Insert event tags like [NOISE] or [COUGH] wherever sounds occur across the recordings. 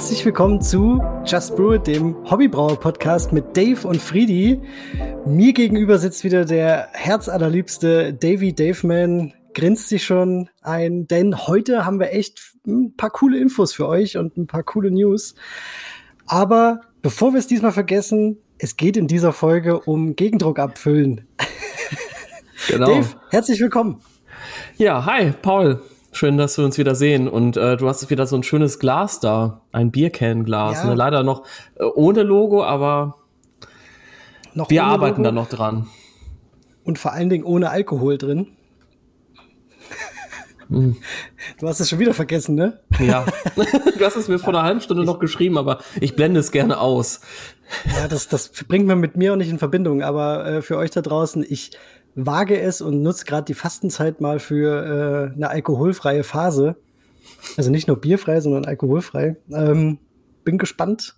herzlich willkommen zu Just Brew It, dem Hobbybrauer-Podcast mit Dave und Friedi. Mir gegenüber sitzt wieder der herzallerliebste Davy Daveman, grinst sich schon ein, denn heute haben wir echt ein paar coole Infos für euch und ein paar coole News. Aber bevor wir es diesmal vergessen, es geht in dieser Folge um Gegendruck abfüllen. Genau. Dave, herzlich willkommen. Ja, hi, Paul. Schön, dass wir uns wieder sehen. Und äh, du hast wieder so ein schönes Glas da, ein Biercan-Glas. Ja. Ne? Leider noch äh, ohne Logo, aber noch wir arbeiten Logo. da noch dran. Und vor allen Dingen ohne Alkohol drin. Hm. Du hast es schon wieder vergessen, ne? Ja. [LAUGHS] Du hast es mir vor einer halben Stunde noch geschrieben, aber ich blende es gerne aus. Ja, das, das bringt man mit mir auch nicht in Verbindung. Aber äh, für euch da draußen, ich wage es und nutze gerade die Fastenzeit mal für äh, eine alkoholfreie Phase. Also nicht nur bierfrei, sondern alkoholfrei. Ähm, bin gespannt,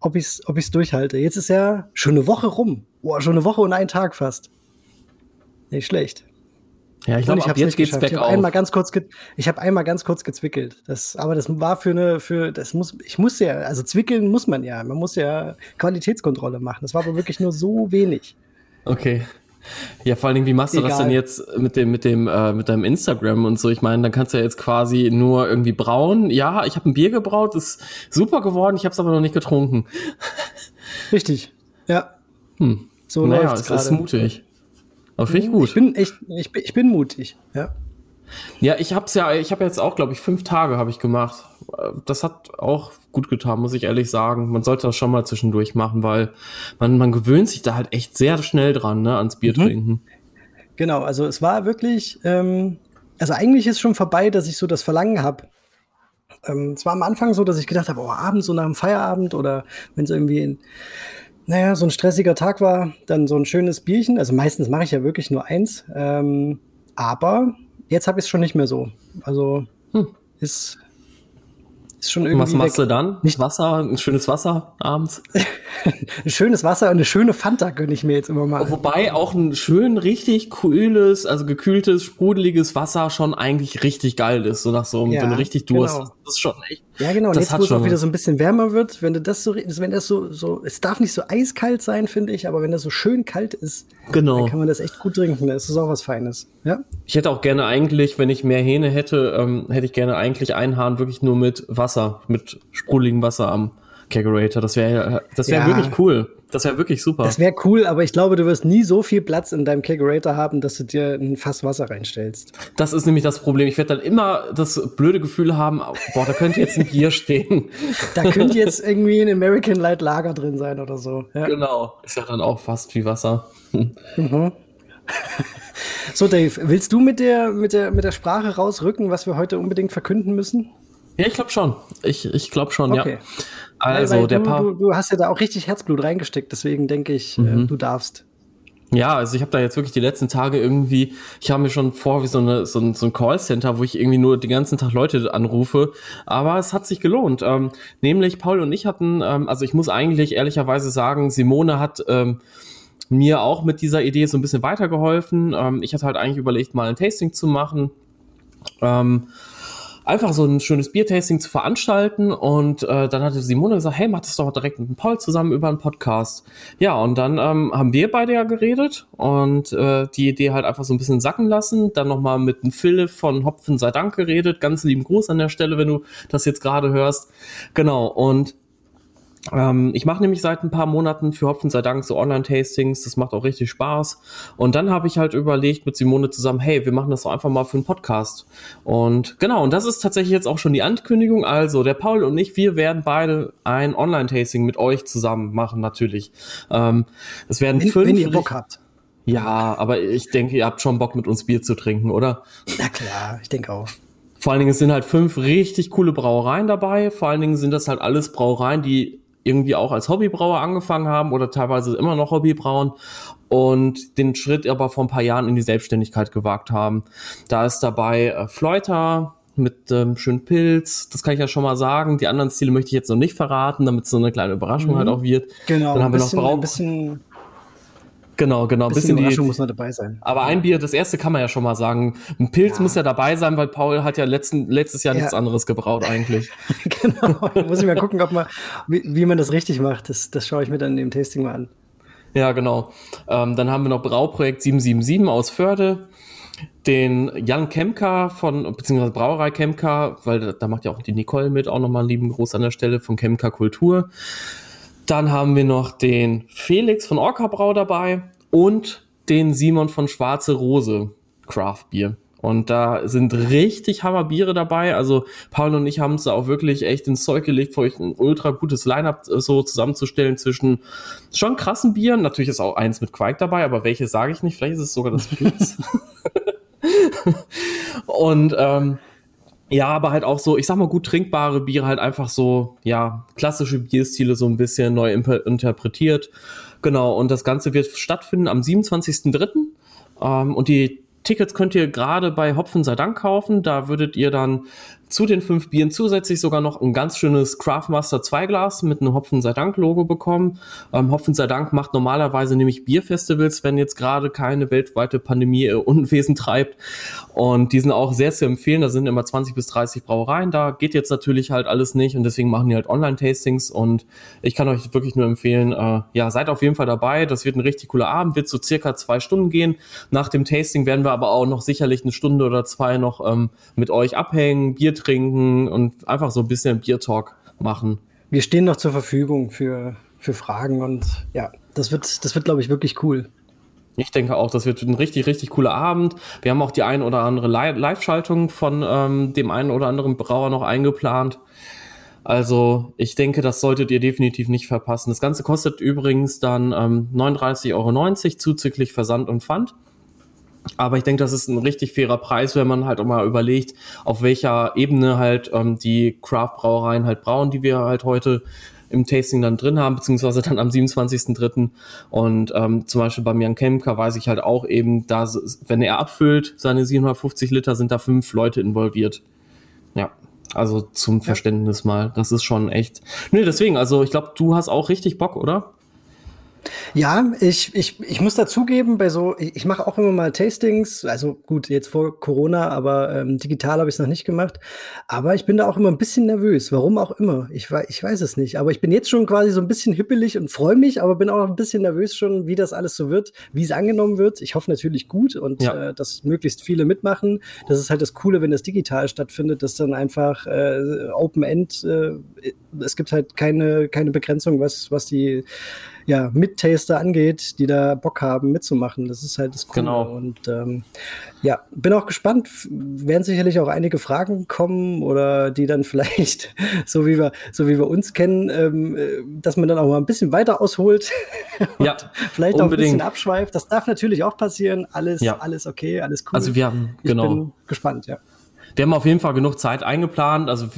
ob ich es ob ich's durchhalte. Jetzt ist ja schon eine Woche rum. Boah, schon eine Woche und ein Tag fast. Nicht schlecht. Ja, ich glaube, jetzt geht's geschafft. Ich habe einmal ganz kurz, ich habe einmal ganz kurz gezwickelt. Das, aber das war für eine, für, das muss, ich muss ja, also zwickeln muss man ja. Man muss ja Qualitätskontrolle machen. Das war aber wirklich nur so wenig. Okay. Ja, vor allen Dingen, wie machst du Egal. das denn jetzt mit dem, mit dem, äh, mit deinem Instagram und so? Ich meine, dann kannst du ja jetzt quasi nur irgendwie brauen. Ja, ich habe ein Bier gebraut, ist super geworden, ich habe es aber noch nicht getrunken. [LAUGHS] Richtig. Ja. Hm. So naja, es ist mutig. Aber finde ich gut. Ich bin echt, ich bin, ich bin mutig, ja. Ja, ich hab's ja, ich habe jetzt auch, glaube ich, fünf Tage habe ich gemacht. Das hat auch gut getan, muss ich ehrlich sagen. Man sollte das schon mal zwischendurch machen, weil man, man gewöhnt sich da halt echt sehr schnell dran, ne, ans Bier mhm. trinken. Genau, also es war wirklich, ähm, also eigentlich ist schon vorbei, dass ich so das Verlangen habe. Ähm, es war am Anfang so, dass ich gedacht habe, oh, abends so nach dem Feierabend oder wenn es irgendwie in, naja, so ein stressiger Tag war, dann so ein schönes Bierchen. Also meistens mache ich ja wirklich nur eins. Ähm, aber jetzt habe ich es schon nicht mehr so. Also hm. ist ist schon irgendwie. Was machst weg. du dann? Nicht Wasser, ein schönes Wasser abends? ein [LAUGHS] schönes Wasser und eine schöne Fanta gönne ich mir jetzt immer mal. Wobei auch ein schön richtig kühles, also gekühltes, sprudeliges Wasser schon eigentlich richtig geil ist, so nach so, ja, wenn du richtig Durst genau. Das ist schon echt. Ja, genau. Und jetzt, wo es auch wieder so ein bisschen wärmer wird, wenn du das so, wenn das so, so, es darf nicht so eiskalt sein, finde ich, aber wenn das so schön kalt ist, genau. dann kann man das echt gut trinken. Das ist auch was Feines. Ja? Ich hätte auch gerne eigentlich, wenn ich mehr Hähne hätte, ähm, hätte ich gerne eigentlich einen Hahn wirklich nur mit Wasser, mit sprudeligem Wasser am Kegerator. Das wäre, das wäre ja. wirklich cool. Das wäre wirklich super. Das wäre cool, aber ich glaube, du wirst nie so viel Platz in deinem Kegerator haben, dass du dir ein Fass Wasser reinstellst. Das ist nämlich das Problem. Ich werde dann immer das blöde Gefühl haben, boah, da könnte jetzt ein Bier [LAUGHS] stehen. Da könnte jetzt irgendwie ein American Light Lager drin sein oder so. Ja. Genau. Ist ja dann auch fast wie Wasser. Mhm. [LAUGHS] So, Dave, willst du mit der, mit, der, mit der Sprache rausrücken, was wir heute unbedingt verkünden müssen? Ja, ich glaube schon. Ich, ich glaube schon, okay. ja. Also, weil, weil der du, du, du, hast ja da auch richtig Herzblut reingesteckt, deswegen denke ich, äh, mhm. äh, du darfst. Ja, also ich habe da jetzt wirklich die letzten Tage irgendwie, ich habe mir schon vor wie so, eine, so, ein, so ein Callcenter, wo ich irgendwie nur den ganzen Tag Leute anrufe, aber es hat sich gelohnt. Ähm, nämlich Paul und ich hatten, ähm, also ich muss eigentlich ehrlicherweise sagen, Simone hat ähm, mir auch mit dieser Idee so ein bisschen weitergeholfen. Ähm, ich hatte halt eigentlich überlegt, mal ein Tasting zu machen. Ähm, einfach so ein schönes Biertasting zu veranstalten. Und äh, dann hatte Simone gesagt, hey, mach das doch direkt mit dem Paul zusammen über einen Podcast. Ja, und dann ähm, haben wir beide ja geredet und äh, die Idee halt einfach so ein bisschen sacken lassen. Dann nochmal mit dem Philipp von Hopfen sei Dank geredet. Ganz lieben Gruß an der Stelle, wenn du das jetzt gerade hörst. Genau, und ähm, ich mache nämlich seit ein paar Monaten für Hopfen sei Dank so Online-Tastings, das macht auch richtig Spaß. Und dann habe ich halt überlegt mit Simone zusammen, hey, wir machen das doch einfach mal für einen Podcast. Und genau, und das ist tatsächlich jetzt auch schon die Ankündigung. Also der Paul und ich, wir werden beide ein Online-Tasting mit euch zusammen machen, natürlich. Ähm, es werden wenn, fünf. Wenn ihr Bock habt. Ja, aber ich denke, ihr habt schon Bock mit uns Bier zu trinken, oder? Na klar, ich denke auch. Vor allen Dingen sind halt fünf richtig coole Brauereien dabei. Vor allen Dingen sind das halt alles Brauereien, die irgendwie auch als Hobbybrauer angefangen haben oder teilweise immer noch Hobbybrauen und den Schritt aber vor ein paar Jahren in die Selbstständigkeit gewagt haben. Da ist dabei äh, Fleuter mit ähm, schönen Pilz, das kann ich ja schon mal sagen. Die anderen Stile möchte ich jetzt noch nicht verraten, damit es so eine kleine Überraschung mhm. halt auch wird. Genau. Dann haben wir noch Brau ein bisschen Genau, genau. Ein bisschen, bisschen Überraschung die, muss man dabei sein. Aber ein Bier, das erste kann man ja schon mal sagen. Ein Pilz ja. muss ja dabei sein, weil Paul hat ja letzten, letztes Jahr ja. nichts anderes gebraut eigentlich. [LAUGHS] genau. muss ich mal gucken, ob man, wie, wie, man das richtig macht. Das, das schaue ich mir dann in dem Tasting mal an. Ja, genau. Ähm, dann haben wir noch Brauprojekt 777 aus Förde. Den Jan Kemka von, beziehungsweise Brauerei Kemka, weil da, da macht ja auch die Nicole mit, auch nochmal einen lieben Gruß an der Stelle von Kemka Kultur. Dann haben wir noch den Felix von Orca Brau dabei und den Simon von Schwarze Rose Craft Bier. Und da sind richtig Hammerbiere dabei. Also Paul und ich haben es auch wirklich echt ins Zeug gelegt, für euch ein ultra gutes Line-Up äh, so zusammenzustellen zwischen schon krassen Bieren. Natürlich ist auch eins mit Quark dabei, aber welches sage ich nicht. Vielleicht ist es sogar das Pilz. [LAUGHS] [LAUGHS] und ähm, ja, aber halt auch so, ich sag mal, gut trinkbare Biere, halt einfach so, ja, klassische Bierstile so ein bisschen neu interpretiert. Genau, und das Ganze wird stattfinden am 27.03. Ähm, und die Tickets könnt ihr gerade bei Hopfen sei Dank kaufen. Da würdet ihr dann zu den fünf Bieren zusätzlich sogar noch ein ganz schönes Craftmaster 2 Glas mit einem Hopfen sei Dank Logo bekommen. Ähm, Hopfen sei Dank macht normalerweise nämlich Bierfestivals, wenn jetzt gerade keine weltweite Pandemie äh, Unwesen treibt. Und die sind auch sehr zu empfehlen. Da sind immer 20 bis 30 Brauereien da. Geht jetzt natürlich halt alles nicht und deswegen machen die halt Online-Tastings und ich kann euch wirklich nur empfehlen, äh, ja, seid auf jeden Fall dabei. Das wird ein richtig cooler Abend, wird so circa zwei Stunden gehen. Nach dem Tasting werden wir aber auch noch sicherlich eine Stunde oder zwei noch ähm, mit euch abhängen, Bier trinken und einfach so ein bisschen Bier-Talk machen. Wir stehen noch zur Verfügung für, für Fragen und ja, das wird, das wird, glaube ich, wirklich cool. Ich denke auch, das wird ein richtig, richtig cooler Abend. Wir haben auch die ein oder andere Live-Schaltung von ähm, dem einen oder anderen Brauer noch eingeplant. Also ich denke, das solltet ihr definitiv nicht verpassen. Das Ganze kostet übrigens dann ähm, 39,90 Euro zuzüglich Versand und Pfand. Aber ich denke, das ist ein richtig fairer Preis, wenn man halt auch mal überlegt, auf welcher Ebene halt ähm, die Craft-Brauereien halt brauen, die wir halt heute im Tasting dann drin haben, beziehungsweise dann am 27.03. Und ähm, zum Beispiel beim Jan Kemker weiß ich halt auch eben, da, wenn er abfüllt, seine 750 Liter, sind da fünf Leute involviert. Ja, also zum Verständnis mal. Das ist schon echt. Nee, deswegen, also ich glaube, du hast auch richtig Bock, oder? Ja, ich, ich, ich muss dazugeben, bei so, ich, ich mache auch immer mal Tastings, also gut, jetzt vor Corona, aber ähm, digital habe ich es noch nicht gemacht. Aber ich bin da auch immer ein bisschen nervös, warum auch immer. Ich, ich weiß es nicht. Aber ich bin jetzt schon quasi so ein bisschen hippelig und freue mich, aber bin auch noch ein bisschen nervös schon, wie das alles so wird, wie es angenommen wird. Ich hoffe natürlich gut und ja. äh, dass möglichst viele mitmachen. Das ist halt das Coole, wenn das digital stattfindet, dass dann einfach äh, Open End, äh, es gibt halt keine, keine Begrenzung, was, was die ja, Mit-Taster angeht, die da Bock haben mitzumachen. Das ist halt das Coole. Genau. Und ähm, ja, bin auch gespannt. Werden sicherlich auch einige Fragen kommen oder die dann [LAUGHS] vielleicht, so wie wir, so wie wir uns kennen, ähm, äh, dass man dann auch mal ein bisschen weiter ausholt. [LAUGHS] ja, vielleicht unbedingt. auch ein bisschen abschweift. Das darf natürlich auch passieren. Alles, ja. alles okay, alles cool. Also wir haben, genau. Ich bin gespannt, ja. Wir haben auf jeden Fall genug Zeit eingeplant. Also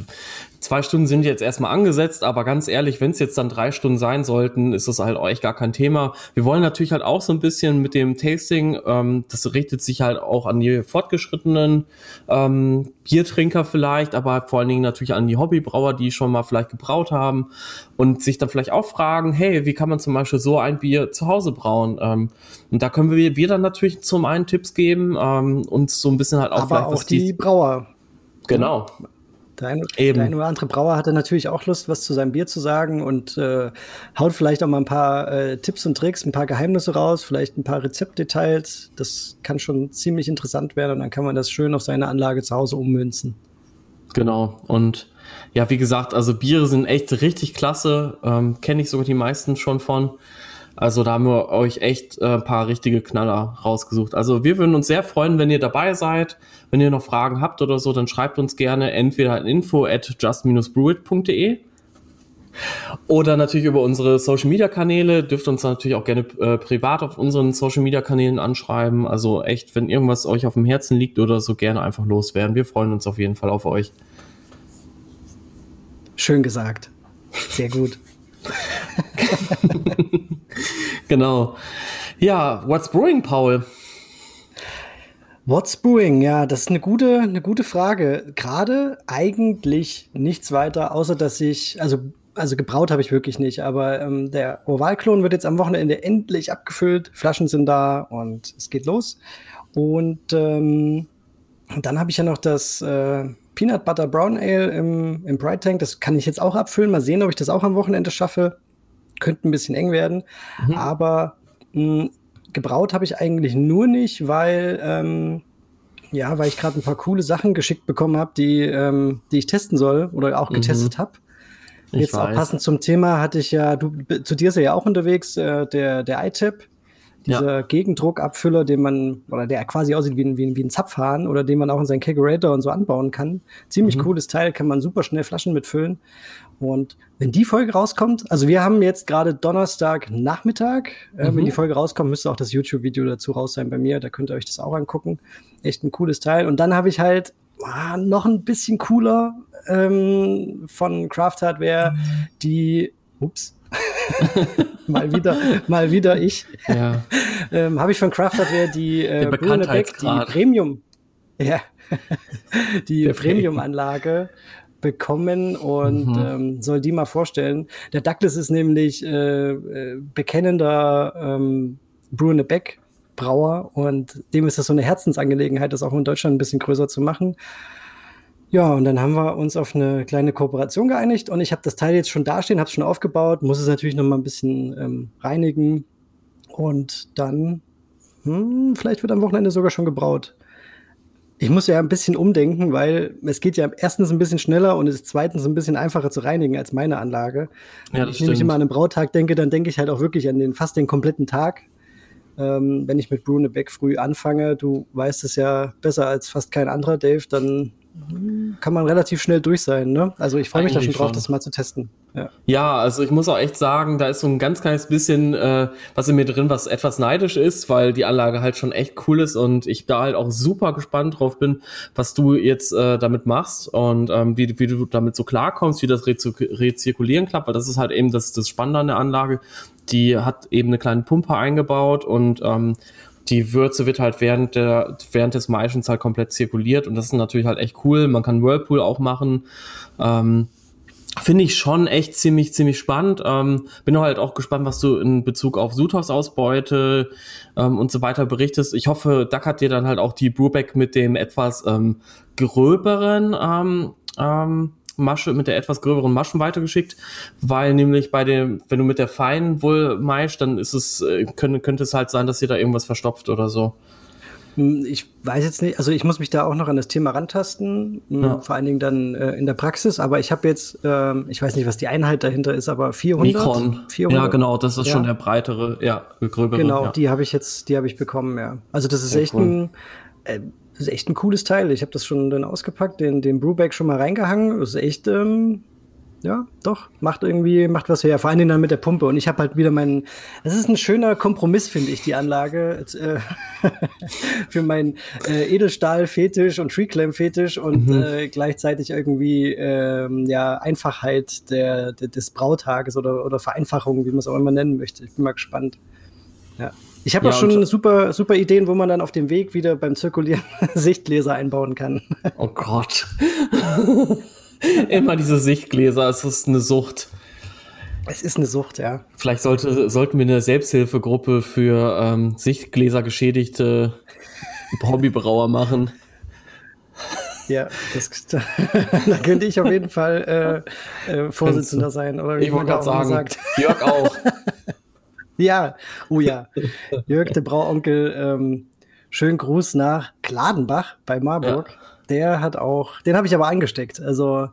zwei Stunden sind jetzt erstmal angesetzt, aber ganz ehrlich, wenn es jetzt dann drei Stunden sein sollten, ist das halt euch gar kein Thema. Wir wollen natürlich halt auch so ein bisschen mit dem Tasting, ähm, das richtet sich halt auch an die fortgeschrittenen ähm, Biertrinker vielleicht, aber vor allen Dingen natürlich an die Hobbybrauer, die schon mal vielleicht gebraut haben und sich dann vielleicht auch fragen, hey, wie kann man zum Beispiel so ein Bier zu Hause brauen? Ähm, und da können wir, wir dann natürlich zum einen Tipps geben ähm, und so ein bisschen halt auch aber vielleicht auch die, die Brauer. Genau. Der eine, Eben. der eine oder andere Brauer hatte natürlich auch Lust, was zu seinem Bier zu sagen und äh, haut vielleicht auch mal ein paar äh, Tipps und Tricks, ein paar Geheimnisse raus, vielleicht ein paar Rezeptdetails. Das kann schon ziemlich interessant werden und dann kann man das schön auf seine Anlage zu Hause ummünzen. Genau. Und ja, wie gesagt, also Biere sind echt richtig klasse. Ähm, Kenne ich sogar die meisten schon von. Also da haben wir euch echt äh, ein paar richtige Knaller rausgesucht. Also wir würden uns sehr freuen, wenn ihr dabei seid. Wenn ihr noch Fragen habt oder so, dann schreibt uns gerne entweder an info at just-brewit.de oder natürlich über unsere Social Media Kanäle. Dürft uns natürlich auch gerne äh, privat auf unseren Social Media Kanälen anschreiben. Also echt, wenn irgendwas euch auf dem Herzen liegt oder so, gerne einfach loswerden. Wir freuen uns auf jeden Fall auf euch. Schön gesagt. Sehr gut. [LAUGHS] [LAUGHS] genau. Ja, what's brewing, Paul? What's brewing? Ja, das ist eine gute, eine gute Frage. Gerade eigentlich nichts weiter, außer dass ich, also also gebraut habe ich wirklich nicht, aber ähm, der Ovalklon wird jetzt am Wochenende endlich abgefüllt. Flaschen sind da und es geht los. Und ähm, dann habe ich ja noch das äh, Peanut Butter Brown Ale im, im Bright Tank. Das kann ich jetzt auch abfüllen. Mal sehen, ob ich das auch am Wochenende schaffe. Könnte ein bisschen eng werden. Mhm. Aber mh, gebraut habe ich eigentlich nur nicht, weil ähm, ja, weil ich gerade ein paar coole Sachen geschickt bekommen habe, die, ähm, die ich testen soll oder auch mhm. getestet habe. Jetzt auch passend zum Thema hatte ich ja, du zu dir ist ja auch unterwegs, äh, der, der iTap, dieser ja. Gegendruckabfüller, den man, oder der quasi aussieht wie ein, wie, ein, wie ein Zapfhahn oder den man auch in seinen Kegerator und so anbauen kann. Ziemlich mhm. cooles Teil, kann man super schnell Flaschen mitfüllen. Und wenn die Folge rauskommt, also wir haben jetzt gerade Donnerstag Nachmittag, äh, mhm. wenn die Folge rauskommt, müsste auch das YouTube-Video dazu raus sein bei mir, da könnt ihr euch das auch angucken. Echt ein cooles Teil. Und dann habe ich halt ah, noch ein bisschen cooler ähm, von Craft Hardware, die, ups, [LAUGHS] mal wieder, mal wieder ich. Ja. [LAUGHS] ähm, Habe ich von Craft Hardware die äh, Beck, die Premium, [LAUGHS] ja, die Premium-Anlage bekommen und mhm. ähm, soll die mal vorstellen. Der Douglas ist nämlich äh, äh, bekennender ähm, Brune Beck Brauer und dem ist das so eine Herzensangelegenheit, das auch in Deutschland ein bisschen größer zu machen. Ja, und dann haben wir uns auf eine kleine Kooperation geeinigt und ich habe das Teil jetzt schon dastehen, habe es schon aufgebaut, muss es natürlich noch mal ein bisschen ähm, reinigen und dann, hm, vielleicht wird am Wochenende sogar schon gebraut. Ich muss ja ein bisschen umdenken, weil es geht ja erstens ein bisschen schneller und es ist zweitens ein bisschen einfacher zu reinigen als meine Anlage. Ja, Wenn ich nämlich immer an einen Brautag denke, dann denke ich halt auch wirklich an den fast den kompletten Tag. Ähm, wenn ich mit Brune Beck früh anfange, du weißt es ja besser als fast kein anderer, Dave, dann kann man relativ schnell durch sein. Ne? Also ich freue mich da schon drauf, schon. das mal zu testen. Ja. ja. also ich muss auch echt sagen, da ist so ein ganz kleines bisschen äh, was in mir drin, was etwas neidisch ist, weil die Anlage halt schon echt cool ist und ich da halt auch super gespannt drauf bin, was du jetzt äh, damit machst und ähm, wie, wie du damit so klarkommst, wie das Rezirkulieren klappt, weil das ist halt eben das, das Spannende an der Anlage. Die hat eben eine kleine Pumpe eingebaut und ähm, die Würze wird halt während, der, während des Maischens halt komplett zirkuliert und das ist natürlich halt echt cool. Man kann Whirlpool auch machen. Ähm, Finde ich schon echt ziemlich, ziemlich spannend. Ähm, bin halt auch gespannt, was du in Bezug auf Suthaus-Ausbeute ähm, und so weiter berichtest. Ich hoffe, Duck hat dir dann halt auch die Brewback mit dem etwas ähm, gröberen ähm, ähm, Masche, mit der etwas gröberen Maschen weitergeschickt, weil nämlich bei dem, wenn du mit der feinen wohl maischst, dann ist es, äh, könnte, könnte es halt sein, dass ihr da irgendwas verstopft oder so. Hm, ich weiß jetzt nicht, also ich muss mich da auch noch an das Thema rantasten, hm, ja. vor allen Dingen dann äh, in der Praxis, aber ich habe jetzt, ähm, ich weiß nicht, was die Einheit dahinter ist, aber 400. Mikron. 400. Ja, genau, das ist ja. schon der breitere, ja, gröbere. Genau, ja. die habe ich jetzt, die habe ich bekommen, ja. Also das ist Sehr echt cool. ein, äh, das ist echt ein cooles Teil. Ich habe das schon dann ausgepackt, den, den Brewback schon mal reingehangen. Das ist echt, ähm, ja, doch, macht irgendwie, macht was her. Vor allen Dingen dann mit der Pumpe. Und ich habe halt wieder meinen, das ist ein schöner Kompromiss, finde ich, die Anlage äh, [LAUGHS] für meinen äh, Edelstahl-Fetisch und Treeclamp-Fetisch und mhm. äh, gleichzeitig irgendwie ähm, ja Einfachheit der, der, des Brautages oder, oder Vereinfachung, wie man es auch immer nennen möchte. Ich bin mal gespannt. Ja. Ich habe ja, auch schon super, super Ideen, wo man dann auf dem Weg wieder beim Zirkulieren [LAUGHS] Sichtgläser einbauen kann. Oh Gott. [LAUGHS] [LAUGHS] Immer diese Sichtgläser, es ist eine Sucht. Es ist eine Sucht, ja. Vielleicht sollte, sollten wir eine Selbsthilfegruppe für ähm, Sichtgläser geschädigte Hobbybrauer machen. Ja, das, da, [LAUGHS] da könnte ich auf jeden Fall äh, äh, Vorsitzender sein. Oder wie ich wollte gerade sagen, sagt. Jörg auch. [LAUGHS] Ja, oh ja. Jörg, der Brauonkel, ähm, schönen Gruß nach Kladenbach bei Marburg. Ja. Der hat auch, den habe ich aber eingesteckt. Also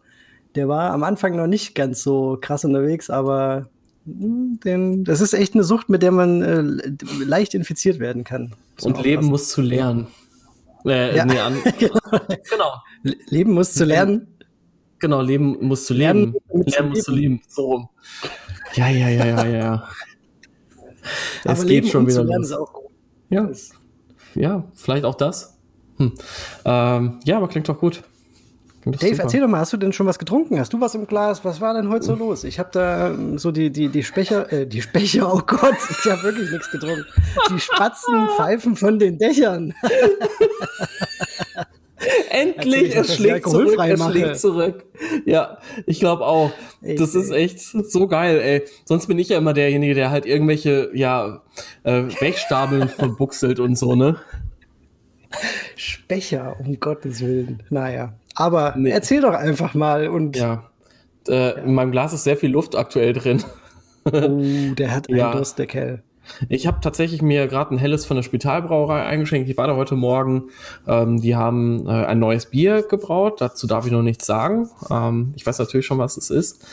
der war am Anfang noch nicht ganz so krass unterwegs, aber hm, den, das ist echt eine Sucht, mit der man äh, leicht infiziert werden kann. Und Leben muss zu lernen. Äh, ja. nee, an, [LAUGHS] genau. genau. Leben muss zu lernen. Genau, Leben muss zu leben. Lernen, lernen muss zu leben. So rum. Ja, ja, ja, ja, ja. [LAUGHS] Es geht schon wieder los. Ja. ja, vielleicht auch das. Hm. Ähm, ja, aber klingt doch gut. Klingt Dave, super. erzähl doch mal, hast du denn schon was getrunken? Hast du was im Glas? Was war denn heute so los? Ich habe da ähm, so die, die, die Specher, äh, die Specher, oh Gott, ich habe wirklich nichts getrunken. Die Spatzen pfeifen von den Dächern. End, [LAUGHS] Endlich, er schlägt zurück, er schlägt zurück. Ja, ich glaube auch. Das ey. ist echt so geil, ey. Sonst bin ich ja immer derjenige, der halt irgendwelche, ja, äh, Wegstapeln [LAUGHS] verbuchselt und so, ne? Specher, um Gottes Willen. Naja. Aber nee. erzähl doch einfach mal und. Ja. Äh, ja. In meinem Glas ist sehr viel Luft aktuell drin. Oh, der hat einen ja. Durst, der Kerl. Ich habe tatsächlich mir gerade ein helles von der Spitalbrauerei eingeschenkt. Ich war da heute Morgen. Ähm, die haben äh, ein neues Bier gebraut. Dazu darf ich noch nichts sagen. Ähm, ich weiß natürlich schon, was es ist.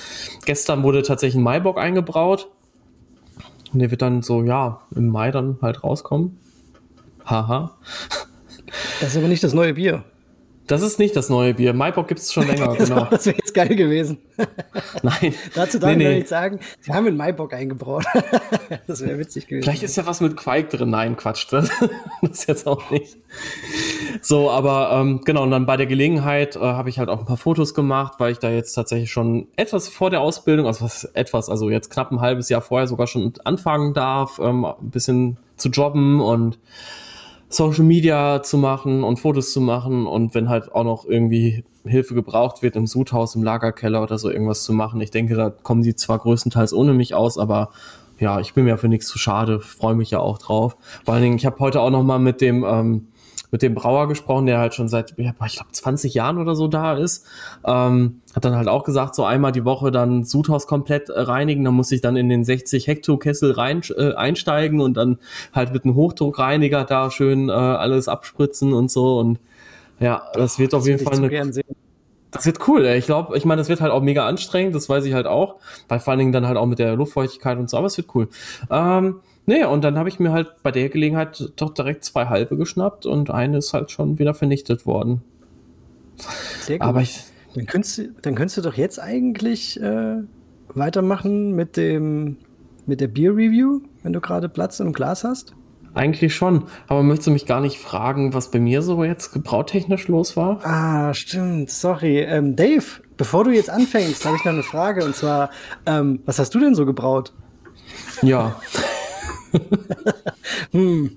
Gestern wurde tatsächlich ein Maibock eingebraut. Und der wird dann so, ja, im Mai dann halt rauskommen. Haha. Das ist aber nicht das neue Bier. Das ist nicht das neue Bier. Maibock gibt es schon länger, [LAUGHS] genau. Das wäre jetzt geil gewesen. Nein. Dazu darf nee, ich nee. nicht sagen, sie haben in Maibock eingebraut. [LAUGHS] das wäre witzig gewesen. Vielleicht ist ja was mit Quake drin. Nein, Quatsch. Das, [LAUGHS] das ist jetzt auch nicht. So, aber ähm, genau, und dann bei der Gelegenheit äh, habe ich halt auch ein paar Fotos gemacht, weil ich da jetzt tatsächlich schon etwas vor der Ausbildung, also was etwas, also jetzt knapp ein halbes Jahr vorher sogar schon anfangen darf, ähm, ein bisschen zu jobben und Social Media zu machen und Fotos zu machen und wenn halt auch noch irgendwie Hilfe gebraucht wird im Sudhaus, im Lagerkeller oder so irgendwas zu machen. Ich denke, da kommen sie zwar größtenteils ohne mich aus, aber ja, ich bin mir für nichts zu schade, freue mich ja auch drauf. Vor allen Dingen, ich habe heute auch noch mal mit dem ähm, mit dem Brauer gesprochen, der halt schon seit, ich glaube, 20 Jahren oder so da ist. Ähm, hat dann halt auch gesagt, so einmal die Woche dann Sudhaus komplett äh, reinigen, dann muss ich dann in den 60 Hektokessel rein, äh, einsteigen und dann halt mit einem Hochdruckreiniger da schön äh, alles abspritzen und so und ja, das wird auf das jeden Fall eine, das wird cool, ey. Ich glaube, ich meine, das wird halt auch mega anstrengend, das weiß ich halt auch, weil vor allen Dingen dann halt auch mit der Luftfeuchtigkeit und so, aber es wird cool. Ähm, Nee, und dann habe ich mir halt bei der Gelegenheit doch direkt zwei halbe geschnappt und eine ist halt schon wieder vernichtet worden. Sehr gut. Aber ich, dann, könntest du, dann könntest du doch jetzt eigentlich äh, weitermachen mit dem mit der Beer Review, wenn du gerade Platz im Glas hast. Eigentlich schon, aber möchtest du mich gar nicht fragen, was bei mir so jetzt gebrautechnisch los war? Ah, stimmt, sorry. Ähm, Dave, bevor du jetzt anfängst, habe ich noch eine Frage und zwar, ähm, was hast du denn so gebraut? Ja. [LAUGHS] hm.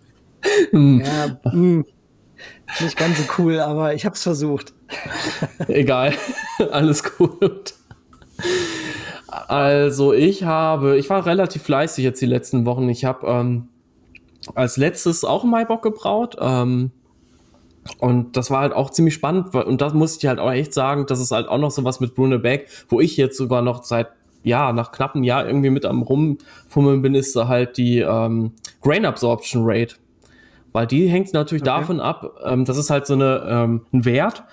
Hm. Ja, hm. Nicht ganz so cool, aber ich habe es versucht. Egal, [LAUGHS] alles gut. Also ich habe, ich war relativ fleißig jetzt die letzten Wochen. Ich habe ähm, als letztes auch Maibock gebraut. Ähm, und das war halt auch ziemlich spannend. Und das muss ich halt auch echt sagen, das ist halt auch noch so was mit Bruno Beck, wo ich jetzt sogar noch seit ja, nach knappem Jahr irgendwie mit am Rumfummeln bin, ist halt die ähm, Grain Absorption Rate. Weil die hängt natürlich okay. davon ab, ähm, das ist halt so eine, ähm, ein Wert,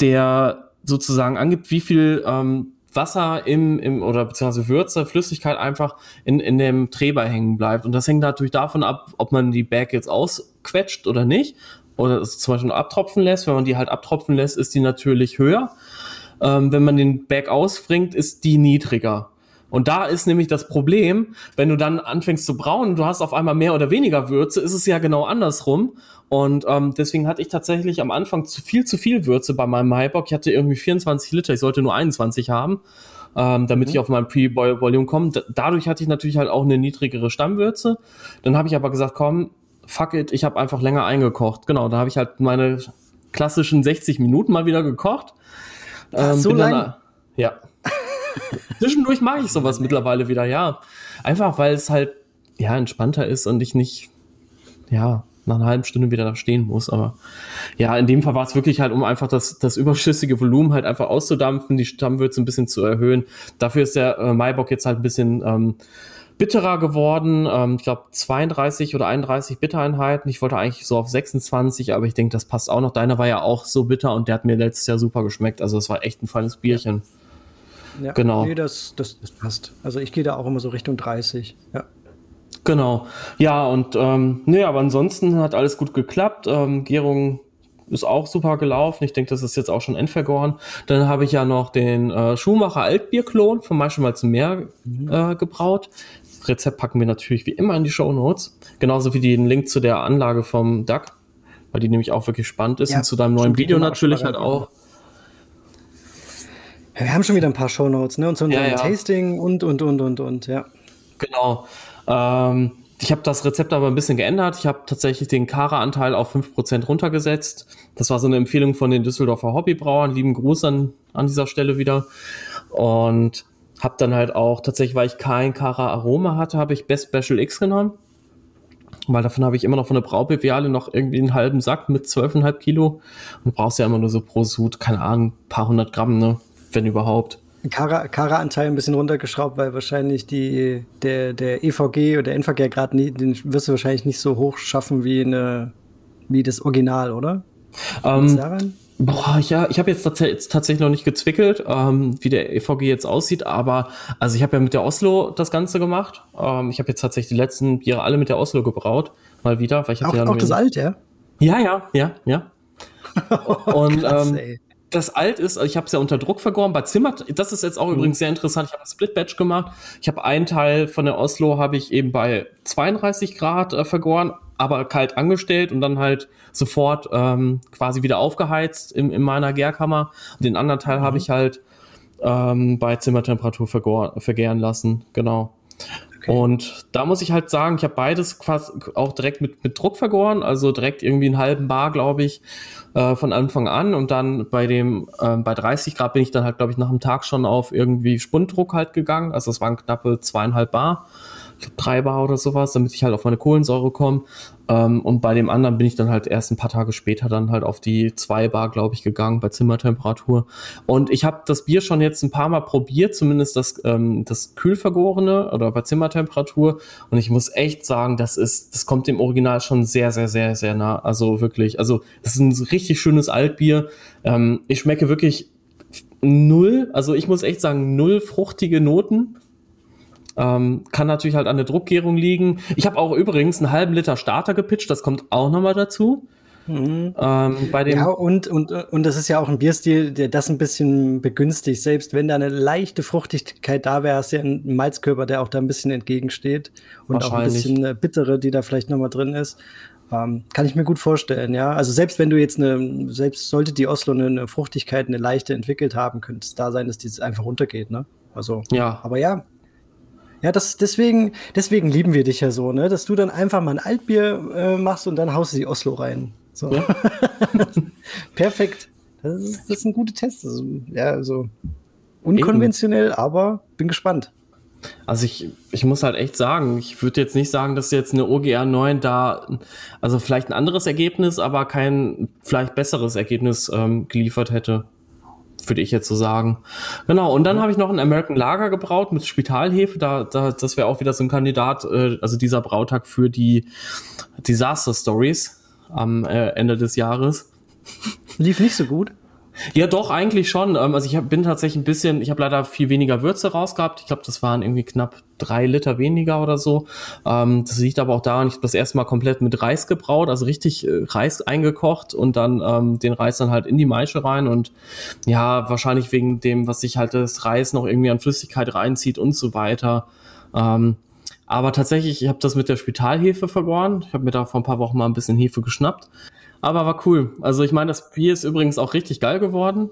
der sozusagen angibt, wie viel ähm, Wasser im, im oder beziehungsweise Würze, Flüssigkeit einfach in, in dem Träber hängen bleibt. Und das hängt natürlich davon ab, ob man die Bag jetzt ausquetscht oder nicht. Oder es zum Beispiel abtropfen lässt. Wenn man die halt abtropfen lässt, ist die natürlich höher. Ähm, wenn man den Bag ausfringt, ist die niedriger. Und da ist nämlich das Problem, wenn du dann anfängst zu brauen, du hast auf einmal mehr oder weniger Würze, ist es ja genau andersrum. Und ähm, deswegen hatte ich tatsächlich am Anfang zu viel zu viel Würze bei meinem Highbock. Ich hatte irgendwie 24 Liter, ich sollte nur 21 haben, ähm, damit mhm. ich auf mein Pre-Boil-Volume komme. dadurch hatte ich natürlich halt auch eine niedrigere Stammwürze. Dann habe ich aber gesagt, komm, fuck it, ich habe einfach länger eingekocht. Genau, da habe ich halt meine klassischen 60 Minuten mal wieder gekocht. Ähm, so lang? Dann, ja. [LAUGHS] Zwischendurch mache ich sowas mittlerweile wieder, ja. Einfach weil es halt ja entspannter ist und ich nicht ja nach einer halben Stunde wieder da stehen muss. Aber ja, in dem Fall war es wirklich halt, um einfach das, das überschüssige Volumen halt einfach auszudampfen, die Stammwürze ein bisschen zu erhöhen. Dafür ist der äh, Maibock jetzt halt ein bisschen ähm, bitterer geworden. Ähm, ich glaube 32 oder 31 Bittereinheiten. Ich wollte eigentlich so auf 26, aber ich denke, das passt auch noch. Deiner war ja auch so bitter und der hat mir letztes Jahr super geschmeckt. Also es war echt ein feines Bierchen. Ja. Ja, genau. Nee, das, das, das passt. Also ich gehe da auch immer so Richtung 30. Ja. Genau. Ja, und ähm, nee, aber ansonsten hat alles gut geklappt. Ähm, Gärung ist auch super gelaufen. Ich denke, das ist jetzt auch schon endvergoren. Dann habe ich ja noch den äh, Schuhmacher Altbierklon von Maischenmal zum Meer mhm. äh, gebraut. Rezept packen wir natürlich wie immer in die Show Notes. Genauso wie den Link zu der Anlage vom Duck, weil die nämlich auch wirklich spannend ist. Ja, und zu deinem neuen Video natürlich halt auch. Wir haben schon wieder ein paar Shownotes, ne? Und so ein ja, ja. Tasting und, und, und, und, und, ja. Genau. Ähm, ich habe das Rezept aber ein bisschen geändert. Ich habe tatsächlich den Kara-Anteil auf 5% runtergesetzt. Das war so eine Empfehlung von den Düsseldorfer Hobbybrauern. Lieben Gruß an, an dieser Stelle wieder. Und habe dann halt auch, tatsächlich, weil ich kein Kara-Aroma hatte, habe ich Best Special X genommen. Weil davon habe ich immer noch von der Braubeviale noch irgendwie einen halben Sack mit 12,5 Kilo. Und brauchst ja immer nur so pro Sud, keine Ahnung, ein paar hundert Gramm, ne? Wenn überhaupt. Kara-Anteil ein bisschen runtergeschraubt, weil wahrscheinlich die, der, der EVG oder der NVG gerade den wirst du wahrscheinlich nicht so hoch schaffen wie, eine, wie das Original, oder? Ähm, daran? Boah, ja, ich habe jetzt tats tatsächlich noch nicht gezwickelt, ähm, wie der EVG jetzt aussieht, aber also ich habe ja mit der Oslo das Ganze gemacht. Ähm, ich habe jetzt tatsächlich die letzten Biere alle mit der Oslo gebraut, mal wieder. Weil ich auch ja auch das alte, ja? Ja, ja, ja, ja. [LAUGHS] Und Krass, ähm, das alt ist, also ich habe es ja unter Druck vergoren. Bei Zimmer, das ist jetzt auch mhm. übrigens sehr interessant. Ich habe ein Split Batch gemacht. Ich habe einen Teil von der Oslo habe ich eben bei 32 Grad äh, vergoren, aber kalt angestellt und dann halt sofort ähm, quasi wieder aufgeheizt in, in meiner Gärkammer. Den anderen Teil mhm. habe ich halt ähm, bei Zimmertemperatur vergären lassen. Genau. Okay. Und da muss ich halt sagen, ich habe beides quasi auch direkt mit, mit Druck vergoren, also direkt irgendwie einen halben Bar, glaube ich, äh, von Anfang an. Und dann bei dem, äh, bei 30 Grad bin ich dann halt, glaube ich, nach dem Tag schon auf irgendwie Spundruck halt gegangen. Also es waren knappe zweieinhalb Bar ich drei Bar oder sowas, damit ich halt auf meine Kohlensäure komme. Ähm, und bei dem anderen bin ich dann halt erst ein paar Tage später dann halt auf die zwei Bar, glaube ich, gegangen bei Zimmertemperatur. Und ich habe das Bier schon jetzt ein paar Mal probiert, zumindest das, ähm, das kühlvergorene oder bei Zimmertemperatur. Und ich muss echt sagen, das ist, das kommt dem Original schon sehr, sehr, sehr, sehr nah. Also wirklich, also das ist ein richtig schönes Altbier. Ähm, ich schmecke wirklich null, also ich muss echt sagen, null fruchtige Noten. Ähm, kann natürlich halt an der Druckgärung liegen. Ich habe auch übrigens einen halben Liter Starter gepitcht, das kommt auch nochmal dazu. Mhm. Ähm, bei dem ja, und, und, und das ist ja auch ein Bierstil, der das ein bisschen begünstigt. Selbst wenn da eine leichte Fruchtigkeit da wäre, hast du ja einen Malzkörper, der auch da ein bisschen entgegensteht. Und auch ein bisschen eine bittere, die da vielleicht nochmal drin ist. Ähm, kann ich mir gut vorstellen, ja. Also selbst wenn du jetzt eine, selbst sollte die Oslo eine, eine Fruchtigkeit, eine leichte entwickelt haben, könnte es da sein, dass die einfach runtergeht, ne? Also, ja. Aber ja, ja, das, deswegen, deswegen lieben wir dich ja so, ne? Dass du dann einfach mal ein Altbier äh, machst und dann haust du die Oslo rein. So. Ja. [LAUGHS] Perfekt. Das ist, das ist ein guter Test. Also, ja, also unkonventionell, Eben. aber bin gespannt. Also ich, ich muss halt echt sagen, ich würde jetzt nicht sagen, dass jetzt eine OGR 9 da, also vielleicht ein anderes Ergebnis, aber kein vielleicht besseres Ergebnis ähm, geliefert hätte würde ich jetzt so sagen. Genau, und dann habe ich noch ein American Lager gebraut mit Spitalhefe. Da, da, das wäre auch wieder so ein Kandidat, äh, also dieser Brautag für die Disaster Stories am äh, Ende des Jahres. Lief nicht so gut. Ja, doch, eigentlich schon. Ähm, also ich bin tatsächlich ein bisschen, ich habe leider viel weniger Würze rausgehabt. Ich glaube, das waren irgendwie knapp drei Liter weniger oder so. Ähm, das liegt aber auch daran, ich habe das erste Mal komplett mit Reis gebraut, also richtig äh, Reis eingekocht und dann ähm, den Reis dann halt in die Maische rein und ja, wahrscheinlich wegen dem, was sich halt das Reis noch irgendwie an Flüssigkeit reinzieht und so weiter. Aber tatsächlich, ich habe das mit der Spitalhefe vergoren. Ich habe mir da vor ein paar Wochen mal ein bisschen Hefe geschnappt. Aber war cool. Also ich meine, das Bier ist übrigens auch richtig geil geworden.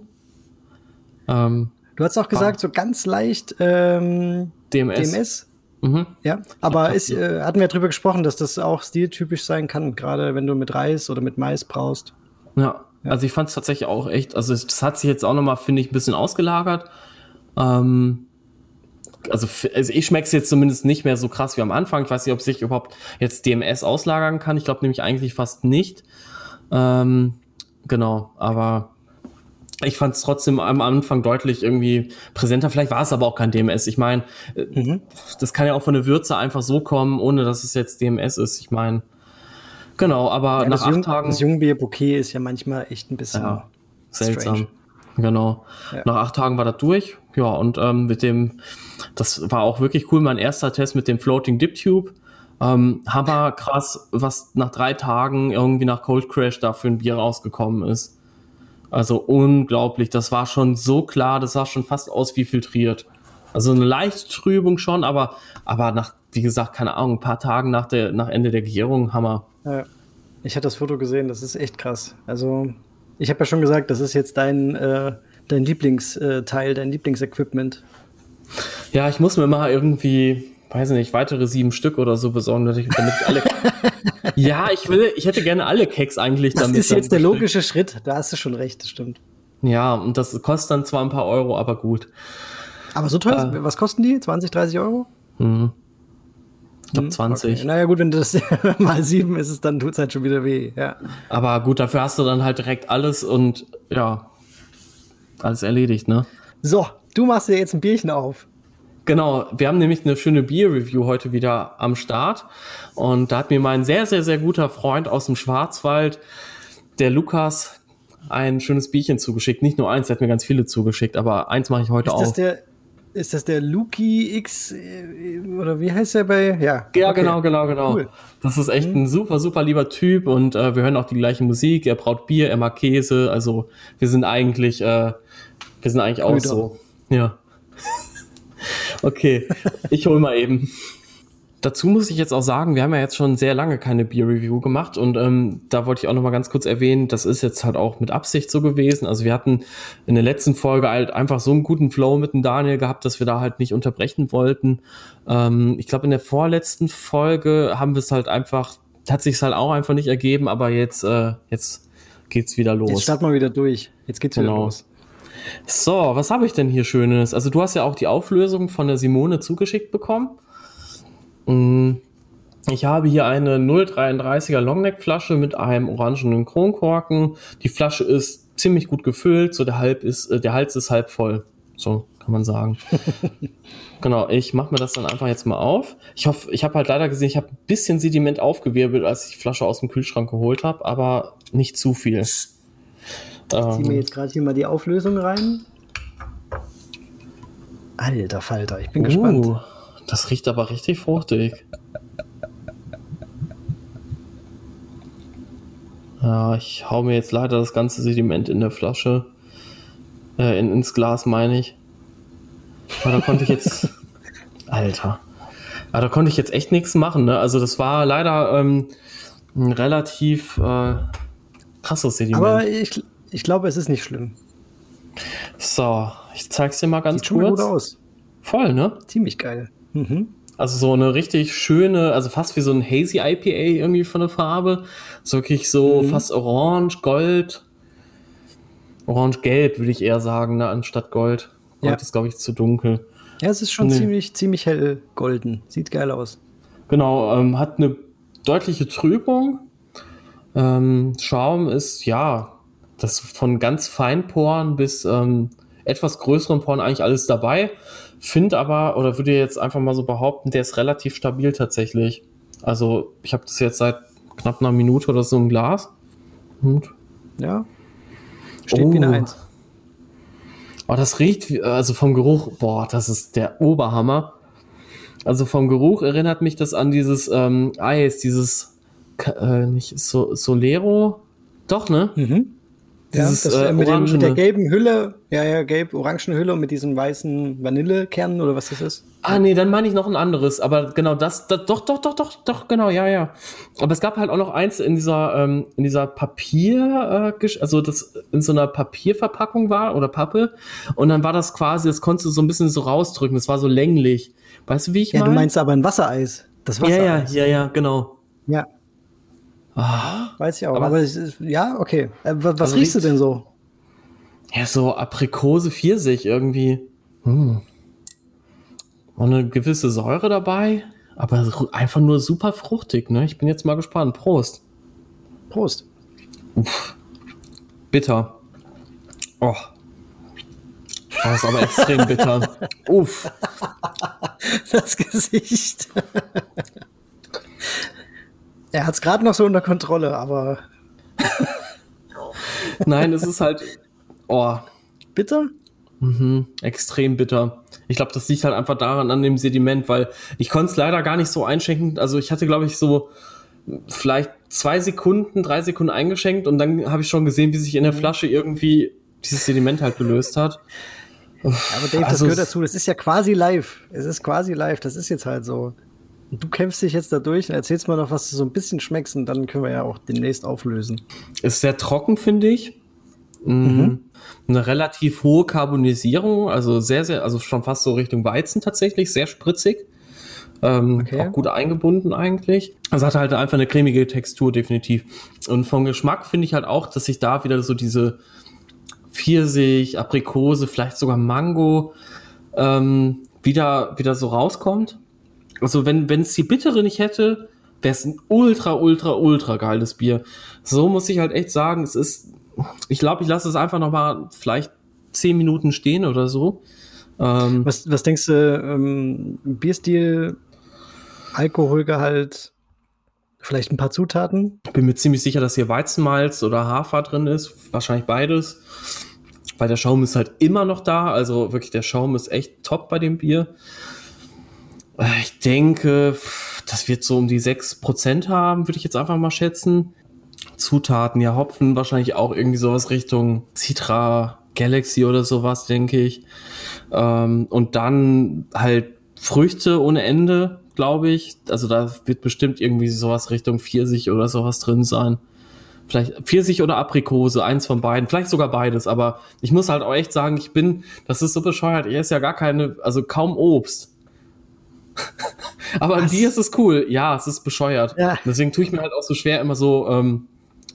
Ähm, du hast auch gesagt, ah. so ganz leicht ähm, DMS. DMS. Mhm. Ja, aber ist, äh, hatten wir drüber gesprochen, dass das auch stiltypisch sein kann, gerade wenn du mit Reis oder mit Mais brauchst. Ja, ja. also ich fand es tatsächlich auch echt, also das hat sich jetzt auch nochmal, finde ich, ein bisschen ausgelagert. Ähm, also, also ich schmecke es jetzt zumindest nicht mehr so krass wie am Anfang. Ich weiß nicht, ob sich überhaupt jetzt DMS auslagern kann. Ich glaube nämlich eigentlich fast nicht. Ähm, genau, aber ich fand es trotzdem am Anfang deutlich irgendwie präsenter. Vielleicht war es aber auch kein DMS. Ich meine, äh, mhm. das kann ja auch von der Würze einfach so kommen, ohne dass es jetzt DMS ist. Ich meine, genau, aber ja, nach acht Jung, Tagen. Das Jungbier-Bouquet ist ja manchmal echt ein bisschen ja, seltsam. Strange. Genau. Ja. Nach acht Tagen war das durch. Ja, und ähm, mit dem, das war auch wirklich cool, mein erster Test mit dem Floating Dip Tube. Ähm, hammer krass, was nach drei Tagen irgendwie nach Cold Crash da für ein Bier rausgekommen ist. Also unglaublich. Das war schon so klar, das sah schon fast aus wie filtriert. Also eine leichte Trübung schon, aber, aber nach, wie gesagt, keine Ahnung, ein paar Tagen nach, der, nach Ende der Gärung, Hammer. Ja. Ich hatte das Foto gesehen, das ist echt krass. Also, ich habe ja schon gesagt, das ist jetzt dein, äh, dein Lieblingsteil, dein Lieblingsequipment. Ja, ich muss mir mal irgendwie weiß nicht, weitere sieben Stück oder so besorgen, damit ich, damit ich alle. [LAUGHS] ja, ich will, ich hätte gerne alle Keks eigentlich das damit. Das ist jetzt der logische Schritt. Da hast du schon recht, das stimmt. Ja, und das kostet dann zwar ein paar Euro, aber gut. Aber so teuer, äh, was kosten die? 20, 30 Euro? Mhm. Ich glaube 20. Okay. Naja, gut, wenn das [LAUGHS] mal sieben ist, es, dann tut es halt schon wieder weh. Ja. Aber gut, dafür hast du dann halt direkt alles und ja, alles erledigt, ne? So, du machst dir jetzt ein Bierchen auf. Genau, wir haben nämlich eine schöne Bier-Review heute wieder am Start. Und da hat mir mein sehr, sehr, sehr guter Freund aus dem Schwarzwald, der Lukas, ein schönes Bierchen zugeschickt. Nicht nur eins, er hat mir ganz viele zugeschickt, aber eins mache ich heute ist auch. Das der, ist das der Luki X äh, oder wie heißt der bei? Ja, ja okay. genau, genau, genau. Cool. Das ist echt mhm. ein super, super lieber Typ und äh, wir hören auch die gleiche Musik. Er braut Bier, er mag Käse. Also wir sind eigentlich, äh, wir sind eigentlich auch so. Ja. Okay, ich hol mal eben. Dazu muss ich jetzt auch sagen, wir haben ja jetzt schon sehr lange keine Beer-Review gemacht und ähm, da wollte ich auch noch mal ganz kurz erwähnen, das ist jetzt halt auch mit Absicht so gewesen. Also wir hatten in der letzten Folge halt einfach so einen guten Flow mit dem Daniel gehabt, dass wir da halt nicht unterbrechen wollten. Ähm, ich glaube, in der vorletzten Folge haben wir es halt einfach, hat sich halt auch einfach nicht ergeben, aber jetzt, äh, jetzt geht's wieder los. Jetzt starten wir wieder durch. Jetzt geht's wieder genau. los. So, was habe ich denn hier Schönes? Also du hast ja auch die Auflösung von der Simone zugeschickt bekommen. Mm, ich habe hier eine 0,33er Longneck-Flasche mit einem orangenen Kronkorken. Die Flasche ist ziemlich gut gefüllt, so der, halb ist, äh, der Hals ist halb voll. So kann man sagen. [LAUGHS] genau, ich mache mir das dann einfach jetzt mal auf. Ich hoffe, ich habe halt leider gesehen, ich habe ein bisschen Sediment aufgewirbelt, als ich die Flasche aus dem Kühlschrank geholt habe, aber nicht zu viel. Ich ähm, ziehe mir jetzt gerade hier mal die Auflösung rein. Alter Falter, ich bin uh. gespannt. Das riecht aber richtig fruchtig. Ja, ich hau mir jetzt leider das ganze Sediment in der Flasche. Äh, in, ins Glas, meine ich. Aber da konnte ich jetzt. [LAUGHS] Alter. Aber da konnte ich jetzt echt nichts machen, ne? Also, das war leider ähm, ein relativ äh, krasses Sediment. Aber ich, ich glaube, es ist nicht schlimm. So, ich zeig's dir mal ganz Sieht kurz. Sieht gut aus. Voll, ne? Ziemlich geil. Mhm. Also so eine richtig schöne, also fast wie so ein Hazy IPA irgendwie von der Farbe. So wirklich so mhm. fast orange, gold. Orange-gelb würde ich eher sagen, ne, anstatt Gold. Gold ja. ist, glaube ich, zu dunkel. Ja, es ist schon nee. ziemlich, ziemlich hell golden. Sieht geil aus. Genau, ähm, hat eine deutliche Trübung. Ähm, Schaum ist, ja, das von ganz Feinporen bis ähm, etwas größeren Poren eigentlich alles dabei. Finde aber, oder würde jetzt einfach mal so behaupten, der ist relativ stabil tatsächlich. Also ich habe das jetzt seit knapp einer Minute oder so im Glas. Und ja. Steht oh. wie eine Eins. Oh, das riecht, wie, also vom Geruch, boah, das ist der Oberhammer. Also vom Geruch erinnert mich das an dieses ähm, Eis, dieses, äh, nicht so, Solero. Doch, ne? Mhm. Dieses, ja, das, äh, mit, den, mit, der gelben Hülle, ja, ja, gelb-orangen Hülle und mit diesen weißen Vanillekernen oder was das ist. Ah, nee, dann meine ich noch ein anderes. Aber genau das, das, doch, doch, doch, doch, doch, genau, ja, ja. Aber es gab halt auch noch eins in dieser, ähm, in dieser Papier, äh, also das in so einer Papierverpackung war oder Pappe. Und dann war das quasi, das konntest du so ein bisschen so rausdrücken. Das war so länglich. Weißt du, wie ich meine? Ja, mein? du meinst aber ein Wassereis. Das Wassereis. Ja, ja, ja, ja, genau. Ja, Ah, Weiß ich auch. Aber, aber ist, ja, okay. Äh, was also riechst du denn so? Ja, so Aprikose, Pfirsich irgendwie. Hm. Und eine gewisse Säure dabei, aber einfach nur super fruchtig, ne? Ich bin jetzt mal gespannt. Prost. Prost. Uff. Bitter. Oh. Das ist aber extrem bitter. [LAUGHS] Uff. Das Gesicht. Er hat es gerade noch so unter Kontrolle, aber. [LAUGHS] Nein, es ist halt. Oh. Bitter? Mhm, extrem bitter. Ich glaube, das liegt halt einfach daran an dem Sediment, weil ich konnte es leider gar nicht so einschenken. Also ich hatte, glaube ich, so vielleicht zwei Sekunden, drei Sekunden eingeschenkt und dann habe ich schon gesehen, wie sich in der mhm. Flasche irgendwie dieses Sediment halt gelöst hat. Ja, aber Dave, also das gehört dazu. Das ist ja quasi live. Es ist quasi live. Das ist jetzt halt so. Du kämpfst dich jetzt da durch und erzählst mal noch, was du so ein bisschen schmeckst und dann können wir ja auch demnächst auflösen. Ist sehr trocken, finde ich. Mhm. mhm. Eine relativ hohe Karbonisierung, also sehr, sehr, also schon fast so Richtung Weizen tatsächlich, sehr spritzig. Ähm, okay. Auch gut eingebunden eigentlich. Also hat halt einfach eine cremige Textur, definitiv. Und vom Geschmack finde ich halt auch, dass sich da wieder so diese Pfirsich, Aprikose, vielleicht sogar Mango ähm, wieder, wieder so rauskommt. Also wenn wenn es die bittere nicht hätte, wäre es ein ultra, ultra, ultra geiles Bier. So muss ich halt echt sagen, es ist, ich glaube, ich lasse es einfach noch mal vielleicht zehn Minuten stehen oder so. Ähm, was, was denkst du, ähm, Bierstil, Alkoholgehalt, vielleicht ein paar Zutaten? Ich bin mir ziemlich sicher, dass hier Weizenmalz oder Hafer drin ist. Wahrscheinlich beides. Weil der Schaum ist halt immer noch da. Also wirklich, der Schaum ist echt top bei dem Bier. Ich denke, das wird so um die 6% haben, würde ich jetzt einfach mal schätzen. Zutaten, ja, Hopfen wahrscheinlich auch irgendwie sowas Richtung Citra Galaxy oder sowas, denke ich. Ähm, und dann halt Früchte ohne Ende, glaube ich. Also da wird bestimmt irgendwie sowas Richtung Pfirsich oder sowas drin sein. Vielleicht Pfirsich oder Aprikose, eins von beiden, vielleicht sogar beides, aber ich muss halt auch echt sagen, ich bin, das ist so bescheuert, ich esse ja gar keine, also kaum Obst. [LAUGHS] aber an dir ist es cool. Ja, es ist bescheuert. Ja. Deswegen tue ich mir halt auch so schwer, immer so ähm,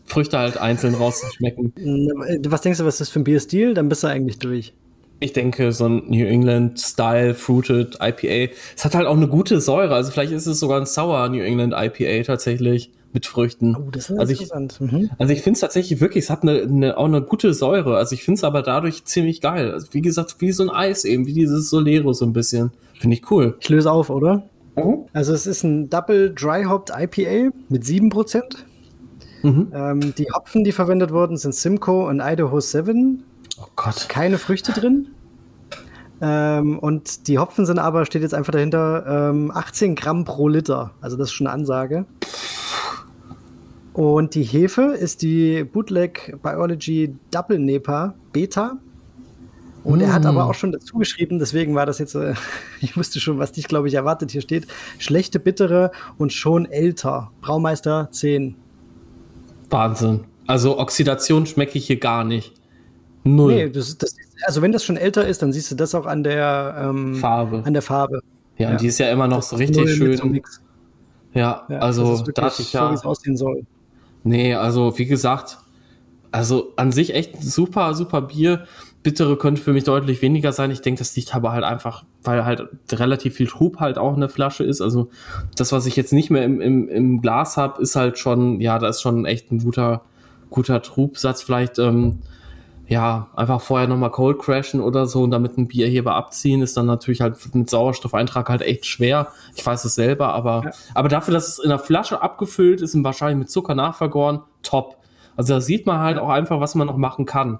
Früchte halt einzeln rauszuschmecken. [LAUGHS] Was denkst du, was ist das für ein Bierstil? Dann bist du eigentlich durch. Ich denke, so ein New England Style Fruited IPA. Es hat halt auch eine gute Säure. Also vielleicht ist es sogar ein Sour New England IPA tatsächlich mit Früchten. Oh, das ist also interessant. Ich, mhm. Also ich finde es tatsächlich wirklich, es hat eine, eine, auch eine gute Säure. Also ich finde es aber dadurch ziemlich geil. Also wie gesagt, wie so ein Eis eben, wie dieses Solero so ein bisschen. Finde ich cool. Ich löse auf, oder? Mhm. Also es ist ein Double Dry Hopped IPA mit 7%. Mhm. Ähm, die Hopfen, die verwendet wurden, sind Simcoe und Idaho 7. Oh Gott. Keine Früchte drin. Ähm, und die Hopfen sind aber, steht jetzt einfach dahinter, ähm, 18 Gramm pro Liter. Also das ist schon eine Ansage. Und die Hefe ist die Bootleg Biology Double Nepa Beta. Und mm. er hat aber mm. auch schon dazu geschrieben, deswegen war das jetzt, äh, [LAUGHS] ich wusste schon, was dich, glaube ich, erwartet. Hier steht, schlechte, bittere und schon älter. Braumeister 10. Wahnsinn. Also Oxidation schmecke ich hier gar nicht. Null. Nee, das, das, also wenn das schon älter ist, dann siehst du das auch an der ähm, Farbe. An der Farbe. Ja, ja. die ist ja immer noch so richtig schön. Ja, ja, also da ich ja. So, wie es aussehen soll. Nee, also wie gesagt, also an sich echt super, super Bier. Bittere könnte für mich deutlich weniger sein. Ich denke, das liegt aber halt einfach, weil halt relativ viel Trub halt auch eine Flasche ist. Also das, was ich jetzt nicht mehr im, im, im Glas habe, ist halt schon, ja, da ist schon echt ein guter, guter Trubsatz. Vielleicht, ähm, ja, einfach vorher nochmal Cold Crashen oder so und damit ein Bierheber abziehen, ist dann natürlich halt mit Sauerstoffeintrag halt echt schwer. Ich weiß es selber, aber, ja. aber dafür, dass es in der Flasche abgefüllt ist und wahrscheinlich mit Zucker nachvergoren, top. Also da sieht man halt auch einfach, was man noch machen kann.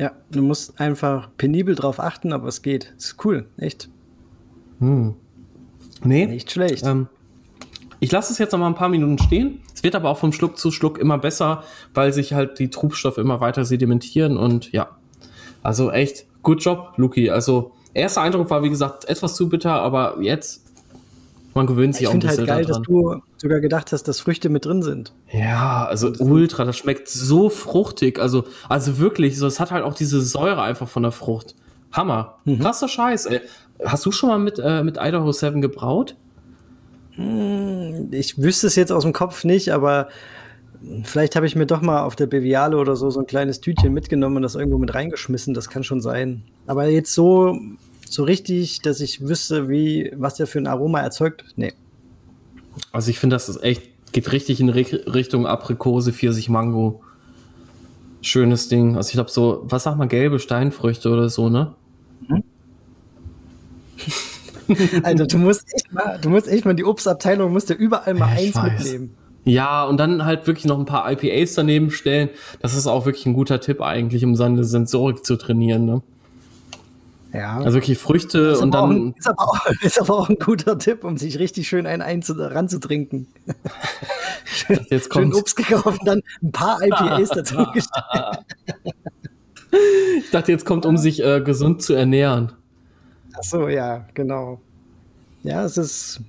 Ja, du musst einfach penibel drauf achten, aber es geht. ist cool, echt. Hm. Nee. Nicht schlecht. Ähm, ich lasse es jetzt noch mal ein paar Minuten stehen. Es wird aber auch vom Schluck zu Schluck immer besser, weil sich halt die Trubstoffe immer weiter sedimentieren und ja. Also echt, good job, Luki. Also, erster Eindruck war, wie gesagt, etwas zu bitter, aber jetzt man gewöhnt sich ich auch ein bisschen halt geil, daran. dass du sogar gedacht hast, dass Früchte mit drin sind. Ja, also ultra, das schmeckt so fruchtig. Also, also wirklich, so, es hat halt auch diese Säure einfach von der Frucht. Hammer. Mhm. Krasser Scheiß, ey. Hast du schon mal mit, äh, mit Idaho 7 gebraut? Hm, ich wüsste es jetzt aus dem Kopf nicht, aber vielleicht habe ich mir doch mal auf der Beviale oder so so ein kleines Tütchen mitgenommen und das irgendwo mit reingeschmissen. Das kann schon sein. Aber jetzt so so richtig, dass ich wüsste, wie, was der für ein Aroma erzeugt. Nee. Also ich finde, das ist echt, geht richtig in Richtung Aprikose, Pfirsich, Mango. Schönes Ding. Also ich glaube so, was sagt man, gelbe Steinfrüchte oder so, ne? Mhm. [LAUGHS] [LAUGHS] also du musst echt mal, du musst echt mal die Obstabteilung, musst du überall mal ich eins weiß. mitnehmen. Ja, und dann halt wirklich noch ein paar IPAs daneben stellen. Das ist auch wirklich ein guter Tipp eigentlich, um seine Sensorik zu trainieren, ne? Ja. Also wirklich Früchte und dann. Ein, ist, aber auch, [LAUGHS] ist, aber auch, ein guter Tipp, um sich richtig schön einen ranzutrinken. [LAUGHS] schön, jetzt kommt. schön Obst gekauft und dann ein paar IPAs dazu gestellt. ich dachte, jetzt kommt, um sich äh, gesund zu ernähren. Ach so, ja, genau. Ja, es ist,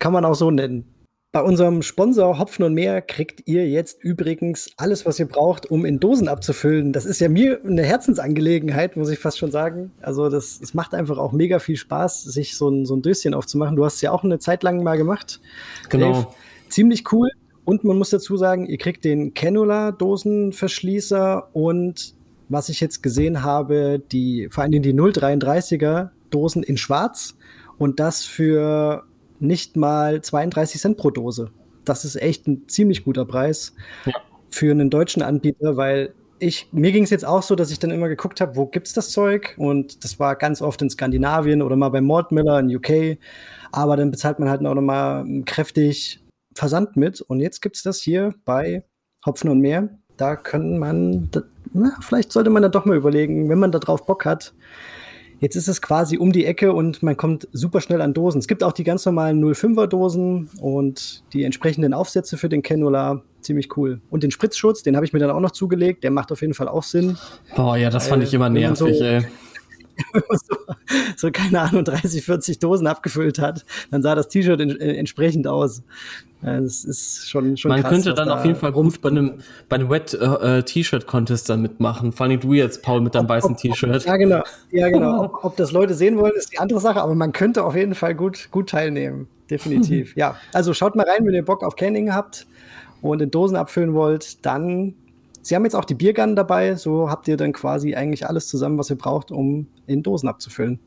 kann man auch so nennen. Bei unserem Sponsor Hopfen und Meer kriegt ihr jetzt übrigens alles, was ihr braucht, um in Dosen abzufüllen. Das ist ja mir eine Herzensangelegenheit, muss ich fast schon sagen. Also das, es macht einfach auch mega viel Spaß, sich so ein, so ein Döschen aufzumachen. Du hast es ja auch eine Zeit lang mal gemacht. Genau. Dave. Ziemlich cool. Und man muss dazu sagen, ihr kriegt den Cannula-Dosenverschließer und was ich jetzt gesehen habe, die, vor allem die 033er Dosen in schwarz und das für nicht mal 32 Cent pro Dose. Das ist echt ein ziemlich guter Preis ja. für einen deutschen Anbieter, weil ich, mir ging es jetzt auch so, dass ich dann immer geguckt habe, wo gibt's das Zeug? Und das war ganz oft in Skandinavien oder mal bei Mordmiller in UK. Aber dann bezahlt man halt auch nochmal kräftig Versand mit. Und jetzt gibt's das hier bei Hopfen und Meer. Da könnte man, na, vielleicht sollte man da doch mal überlegen, wenn man da drauf Bock hat, Jetzt ist es quasi um die Ecke und man kommt super schnell an Dosen. Es gibt auch die ganz normalen 05er Dosen und die entsprechenden Aufsätze für den Cannula. Ziemlich cool. Und den Spritzschutz, den habe ich mir dann auch noch zugelegt. Der macht auf jeden Fall auch Sinn. Boah, ja, das fand ich immer nervig, so, ey. [LAUGHS] so, so, keine Ahnung, 30, 40 Dosen abgefüllt hat, dann sah das T-Shirt in, äh, entsprechend aus. Das ist schon, schon Man krass, könnte dann auf jeden Fall gut bei einem, bei einem Wet-T-Shirt-Contest äh, dann mitmachen. Vor allem du jetzt, Paul, mit deinem ob, weißen T-Shirt. Ja, genau. Ja, genau. [LAUGHS] Ob, ob, das Leute sehen wollen, ist die andere Sache, aber man könnte auf jeden Fall gut, gut teilnehmen. Definitiv. [LAUGHS] ja, also schaut mal rein, wenn ihr Bock auf Canning habt und in Dosen abfüllen wollt, dann Sie haben jetzt auch die Biergun dabei, so habt ihr dann quasi eigentlich alles zusammen, was ihr braucht, um in Dosen abzufüllen.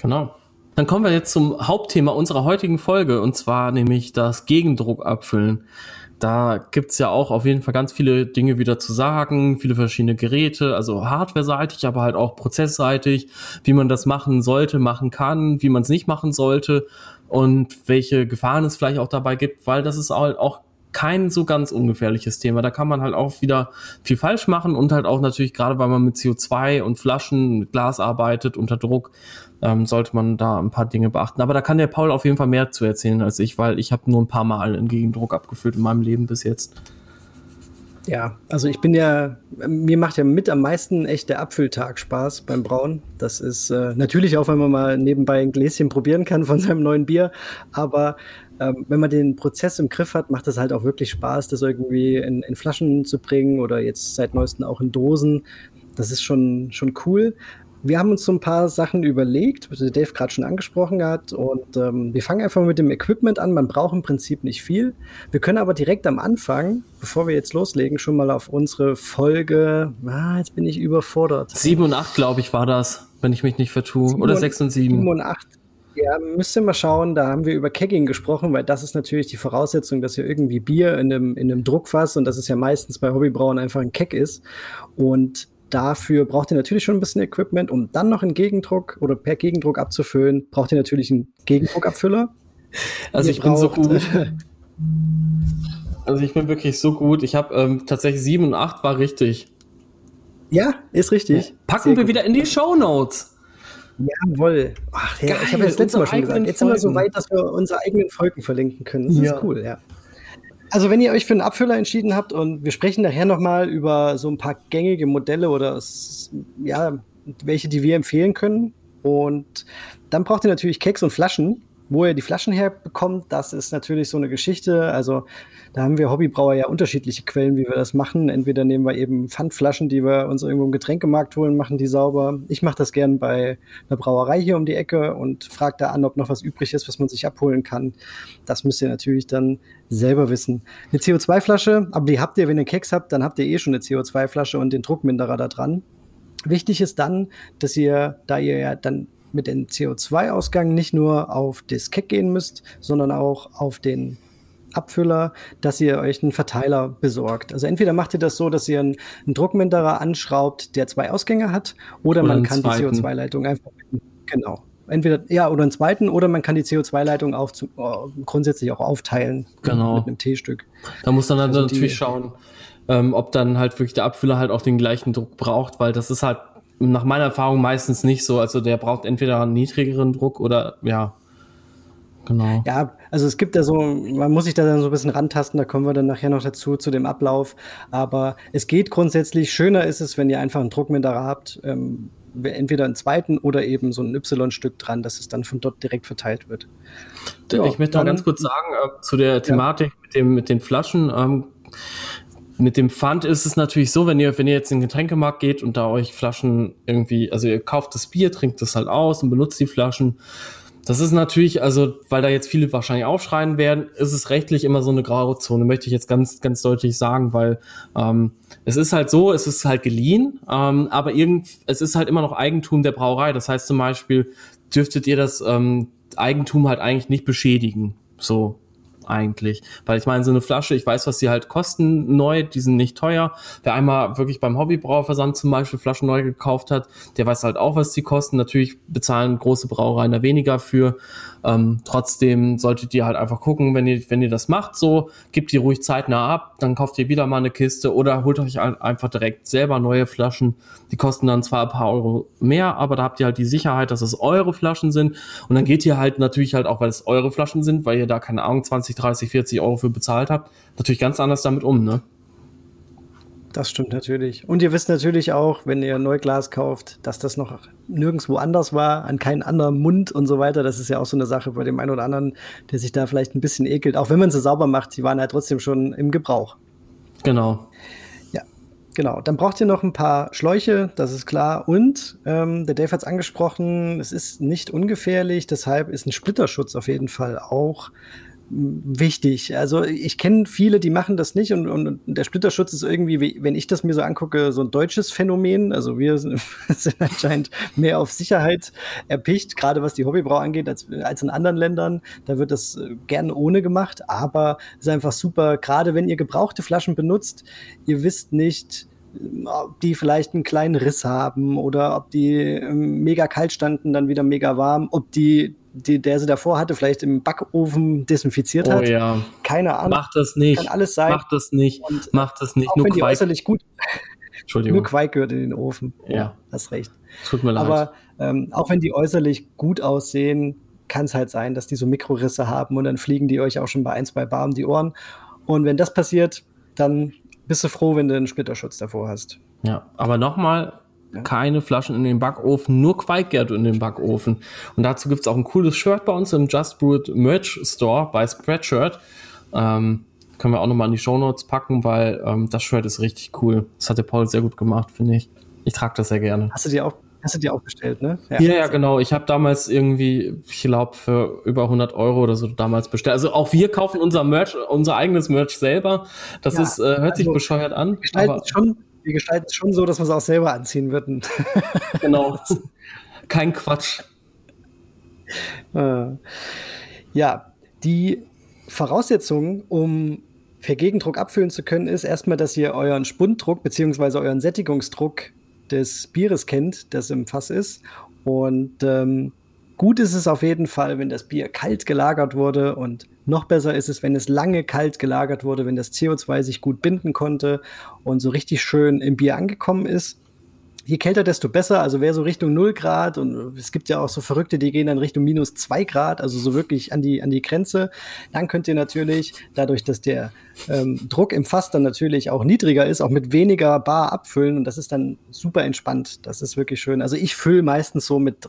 Genau. Dann kommen wir jetzt zum Hauptthema unserer heutigen Folge und zwar nämlich das Gegendruck abfüllen. Da gibt's ja auch auf jeden Fall ganz viele Dinge wieder zu sagen, viele verschiedene Geräte, also hardware-seitig, aber halt auch prozessseitig, wie man das machen sollte, machen kann, wie man es nicht machen sollte und welche Gefahren es vielleicht auch dabei gibt, weil das ist halt auch kein so ganz ungefährliches Thema. Da kann man halt auch wieder viel falsch machen und halt auch natürlich gerade, weil man mit CO2 und Flaschen, mit Glas arbeitet unter Druck, ähm, sollte man da ein paar Dinge beachten. Aber da kann der Paul auf jeden Fall mehr zu erzählen als ich, weil ich habe nur ein paar Mal einen Gegendruck abgefüllt in meinem Leben bis jetzt. Ja, also ich bin ja, mir macht ja mit am meisten echt der Abfülltag Spaß beim Brauen. Das ist äh, natürlich auch, wenn man mal nebenbei ein Gläschen probieren kann von seinem neuen Bier, aber ähm, wenn man den Prozess im Griff hat, macht es halt auch wirklich Spaß, das irgendwie in, in Flaschen zu bringen oder jetzt seit neuestem auch in Dosen. Das ist schon, schon cool. Wir haben uns so ein paar Sachen überlegt, was Dave gerade schon angesprochen hat. Und ähm, wir fangen einfach mit dem Equipment an. Man braucht im Prinzip nicht viel. Wir können aber direkt am Anfang, bevor wir jetzt loslegen, schon mal auf unsere Folge. Ah, jetzt bin ich überfordert. Sieben und acht, glaube ich, war das, wenn ich mich nicht vertue. Oder sechs und sieben. Sieben und acht. Ja, müsst ihr mal schauen, da haben wir über Kegging gesprochen, weil das ist natürlich die Voraussetzung, dass ihr irgendwie Bier in einem, in einem Druckfass und das ist ja meistens bei Hobbybrauen einfach ein Keg ist. Und dafür braucht ihr natürlich schon ein bisschen Equipment, um dann noch einen Gegendruck oder per Gegendruck abzufüllen, braucht ihr natürlich einen Gegendruckabfüller. [LAUGHS] Also ihr ich bin so gut. [LAUGHS] Also ich bin wirklich so gut. Ich habe ähm, tatsächlich 7 und 8 war richtig. Ja, ist richtig. Packen Sehr wir gut. wieder in die Show Notes. Jawohl. Ach, ja, ich habe das letzte Mal schon gesagt. Jetzt sind wir so weit, dass wir unsere eigenen Folgen verlinken können. Das ja. ist cool, ja. Also wenn ihr euch für einen Abfüller entschieden habt und wir sprechen nachher nochmal über so ein paar gängige Modelle oder ja, welche, die wir empfehlen können. Und dann braucht ihr natürlich Keks und Flaschen. Wo ihr die Flaschen herbekommt, das ist natürlich so eine Geschichte. Also da haben wir Hobbybrauer ja unterschiedliche Quellen, wie wir das machen. Entweder nehmen wir eben Pfandflaschen, die wir uns irgendwo im Getränkemarkt holen, machen die sauber. Ich mache das gern bei einer Brauerei hier um die Ecke und frage da an, ob noch was übrig ist, was man sich abholen kann. Das müsst ihr natürlich dann selber wissen. Eine CO2-Flasche, aber die habt ihr, wenn ihr Keks habt, dann habt ihr eh schon eine CO2-Flasche und den Druckminderer da dran. Wichtig ist dann, dass ihr, da ihr ja dann mit dem CO2-Ausgang nicht nur auf das Keck gehen müsst, sondern auch auf den Abfüller, dass ihr euch einen Verteiler besorgt. Also entweder macht ihr das so, dass ihr einen, einen Druckminderer anschraubt, der zwei Ausgänge hat, oder, oder man kann zweiten. die CO2-Leitung einfach genau. Entweder ja oder einen zweiten oder man kann die CO2-Leitung auf oh, grundsätzlich auch aufteilen genau. mit einem T-Stück. Da muss dann also natürlich schauen, ähm, ob dann halt wirklich der Abfüller halt auch den gleichen Druck braucht, weil das ist halt nach meiner Erfahrung meistens nicht so. Also der braucht entweder einen niedrigeren Druck oder ja, Genau. Ja, also es gibt ja so, man muss sich da dann so ein bisschen rantasten, da kommen wir dann nachher noch dazu, zu dem Ablauf. Aber es geht grundsätzlich, schöner ist es, wenn ihr einfach einen Druckminderer habt, ähm, entweder einen zweiten oder eben so ein Y-Stück dran, dass es dann von dort direkt verteilt wird. Ja, ich möchte noch ganz kurz sagen, äh, zu der Thematik ja. mit, dem, mit den Flaschen, ähm, mit dem Pfand ist es natürlich so, wenn ihr, wenn ihr jetzt in den Getränkemarkt geht und da euch Flaschen irgendwie, also ihr kauft das Bier, trinkt das halt aus und benutzt die Flaschen. Das ist natürlich, also, weil da jetzt viele wahrscheinlich aufschreien werden, ist es rechtlich immer so eine graue Zone, möchte ich jetzt ganz, ganz deutlich sagen, weil ähm, es ist halt so, es ist halt geliehen, ähm, aber irgend, es ist halt immer noch Eigentum der Brauerei. Das heißt zum Beispiel, dürftet ihr das ähm, Eigentum halt eigentlich nicht beschädigen. So, eigentlich. Weil ich meine, so eine Flasche, ich weiß, was die halt kosten neu, die sind nicht teuer. Wer einmal wirklich beim Hobbybrauerversand zum Beispiel Flaschen neu gekauft hat, der weiß halt auch, was die kosten. Natürlich bezahlen große Brauereien da weniger für. Ähm, trotzdem solltet ihr halt einfach gucken, wenn ihr, wenn ihr das macht, so, gebt die ruhig zeitnah ab, dann kauft ihr wieder mal eine Kiste oder holt euch einfach direkt selber neue Flaschen. Die kosten dann zwar ein paar Euro mehr, aber da habt ihr halt die Sicherheit, dass es eure Flaschen sind. Und dann geht ihr halt natürlich halt auch, weil es eure Flaschen sind, weil ihr da keine Ahnung 20, 30, 40 Euro für bezahlt habt, natürlich ganz anders damit um, ne? Das stimmt natürlich. Und ihr wisst natürlich auch, wenn ihr Neuglas kauft, dass das noch nirgendwo anders war, an keinen anderen Mund und so weiter. Das ist ja auch so eine Sache bei dem einen oder anderen, der sich da vielleicht ein bisschen ekelt. Auch wenn man sie sauber macht, die waren ja trotzdem schon im Gebrauch. Genau. Ja, genau. Dann braucht ihr noch ein paar Schläuche, das ist klar. Und ähm, der Dave hat es angesprochen, es ist nicht ungefährlich, deshalb ist ein Splitterschutz auf jeden Fall auch wichtig. Also ich kenne viele, die machen das nicht und, und der Splitterschutz ist irgendwie, wenn ich das mir so angucke, so ein deutsches Phänomen. Also [LAUGHS] wir sind, anscheinend mehr auf Sicherheit erpicht, gerade was die Hobbybrau angeht, als, als in anderen Ländern. Da wird das äh, gerne ohne gemacht, aber es ist einfach super, gerade wenn ihr gebrauchte Flaschen benutzt, ihr wisst nicht, ob die vielleicht einen kleinen Riss haben oder ob die ähm, mega kalt standen, dann wieder mega warm, ob die die, der sie davor hatte, vielleicht im Backofen desinfiziert oh, hat. Ja. Keine Ahnung. Macht das nicht. Kann alles sein. Macht das nicht. Und Macht das nicht. Auch Nur wenn Quake. die äußerlich gut. [LAUGHS] Entschuldigung. Nur Quake gehört in den Ofen. Ja. ja. Hast recht. Tut mir leid. Aber ähm, auch wenn die äußerlich gut aussehen, kann es halt sein, dass die so Mikrorisse haben und dann fliegen die euch auch schon bei ein, zwei Bar um die Ohren. Und wenn das passiert, dann bist du froh, wenn du einen Splitterschutz davor hast. Ja, aber nochmal, keine Flaschen in den Backofen, nur Quaikgärte in den Backofen. Und dazu gibt es auch ein cooles Shirt bei uns im Just Brewed Merch Store bei Spreadshirt. Ähm, können wir auch nochmal in die Show Notes packen, weil ähm, das Shirt ist richtig cool. Das hat der Paul sehr gut gemacht, finde ich. Ich trage das sehr gerne. Hast du dir auch Hast du dir auch bestellt, ne? Ja, ja, ja genau. Ich habe damals irgendwie, ich glaube, für über 100 Euro oder so damals bestellt. Also auch wir kaufen unser Merch, unser eigenes Merch selber. Das ja, ist, äh, hört also sich bescheuert an. Aber schon wir gestalten es schon so, dass wir es auch selber anziehen würden. [LAUGHS] genau. Kein Quatsch. Äh, ja, die Voraussetzung, um per Gegendruck abfüllen zu können, ist erstmal, dass ihr euren Spunddruck bzw. euren Sättigungsdruck des Bieres kennt, das im Fass ist. Und ähm, Gut ist es auf jeden Fall, wenn das Bier kalt gelagert wurde und noch besser ist es, wenn es lange kalt gelagert wurde, wenn das CO2 sich gut binden konnte und so richtig schön im Bier angekommen ist. Je kälter, desto besser. Also wer so Richtung 0 Grad und es gibt ja auch so Verrückte, die gehen dann Richtung minus 2 Grad, also so wirklich an die, an die Grenze. Dann könnt ihr natürlich, dadurch, dass der ähm, Druck im Fass dann natürlich auch niedriger ist, auch mit weniger Bar abfüllen und das ist dann super entspannt. Das ist wirklich schön. Also ich fülle meistens so mit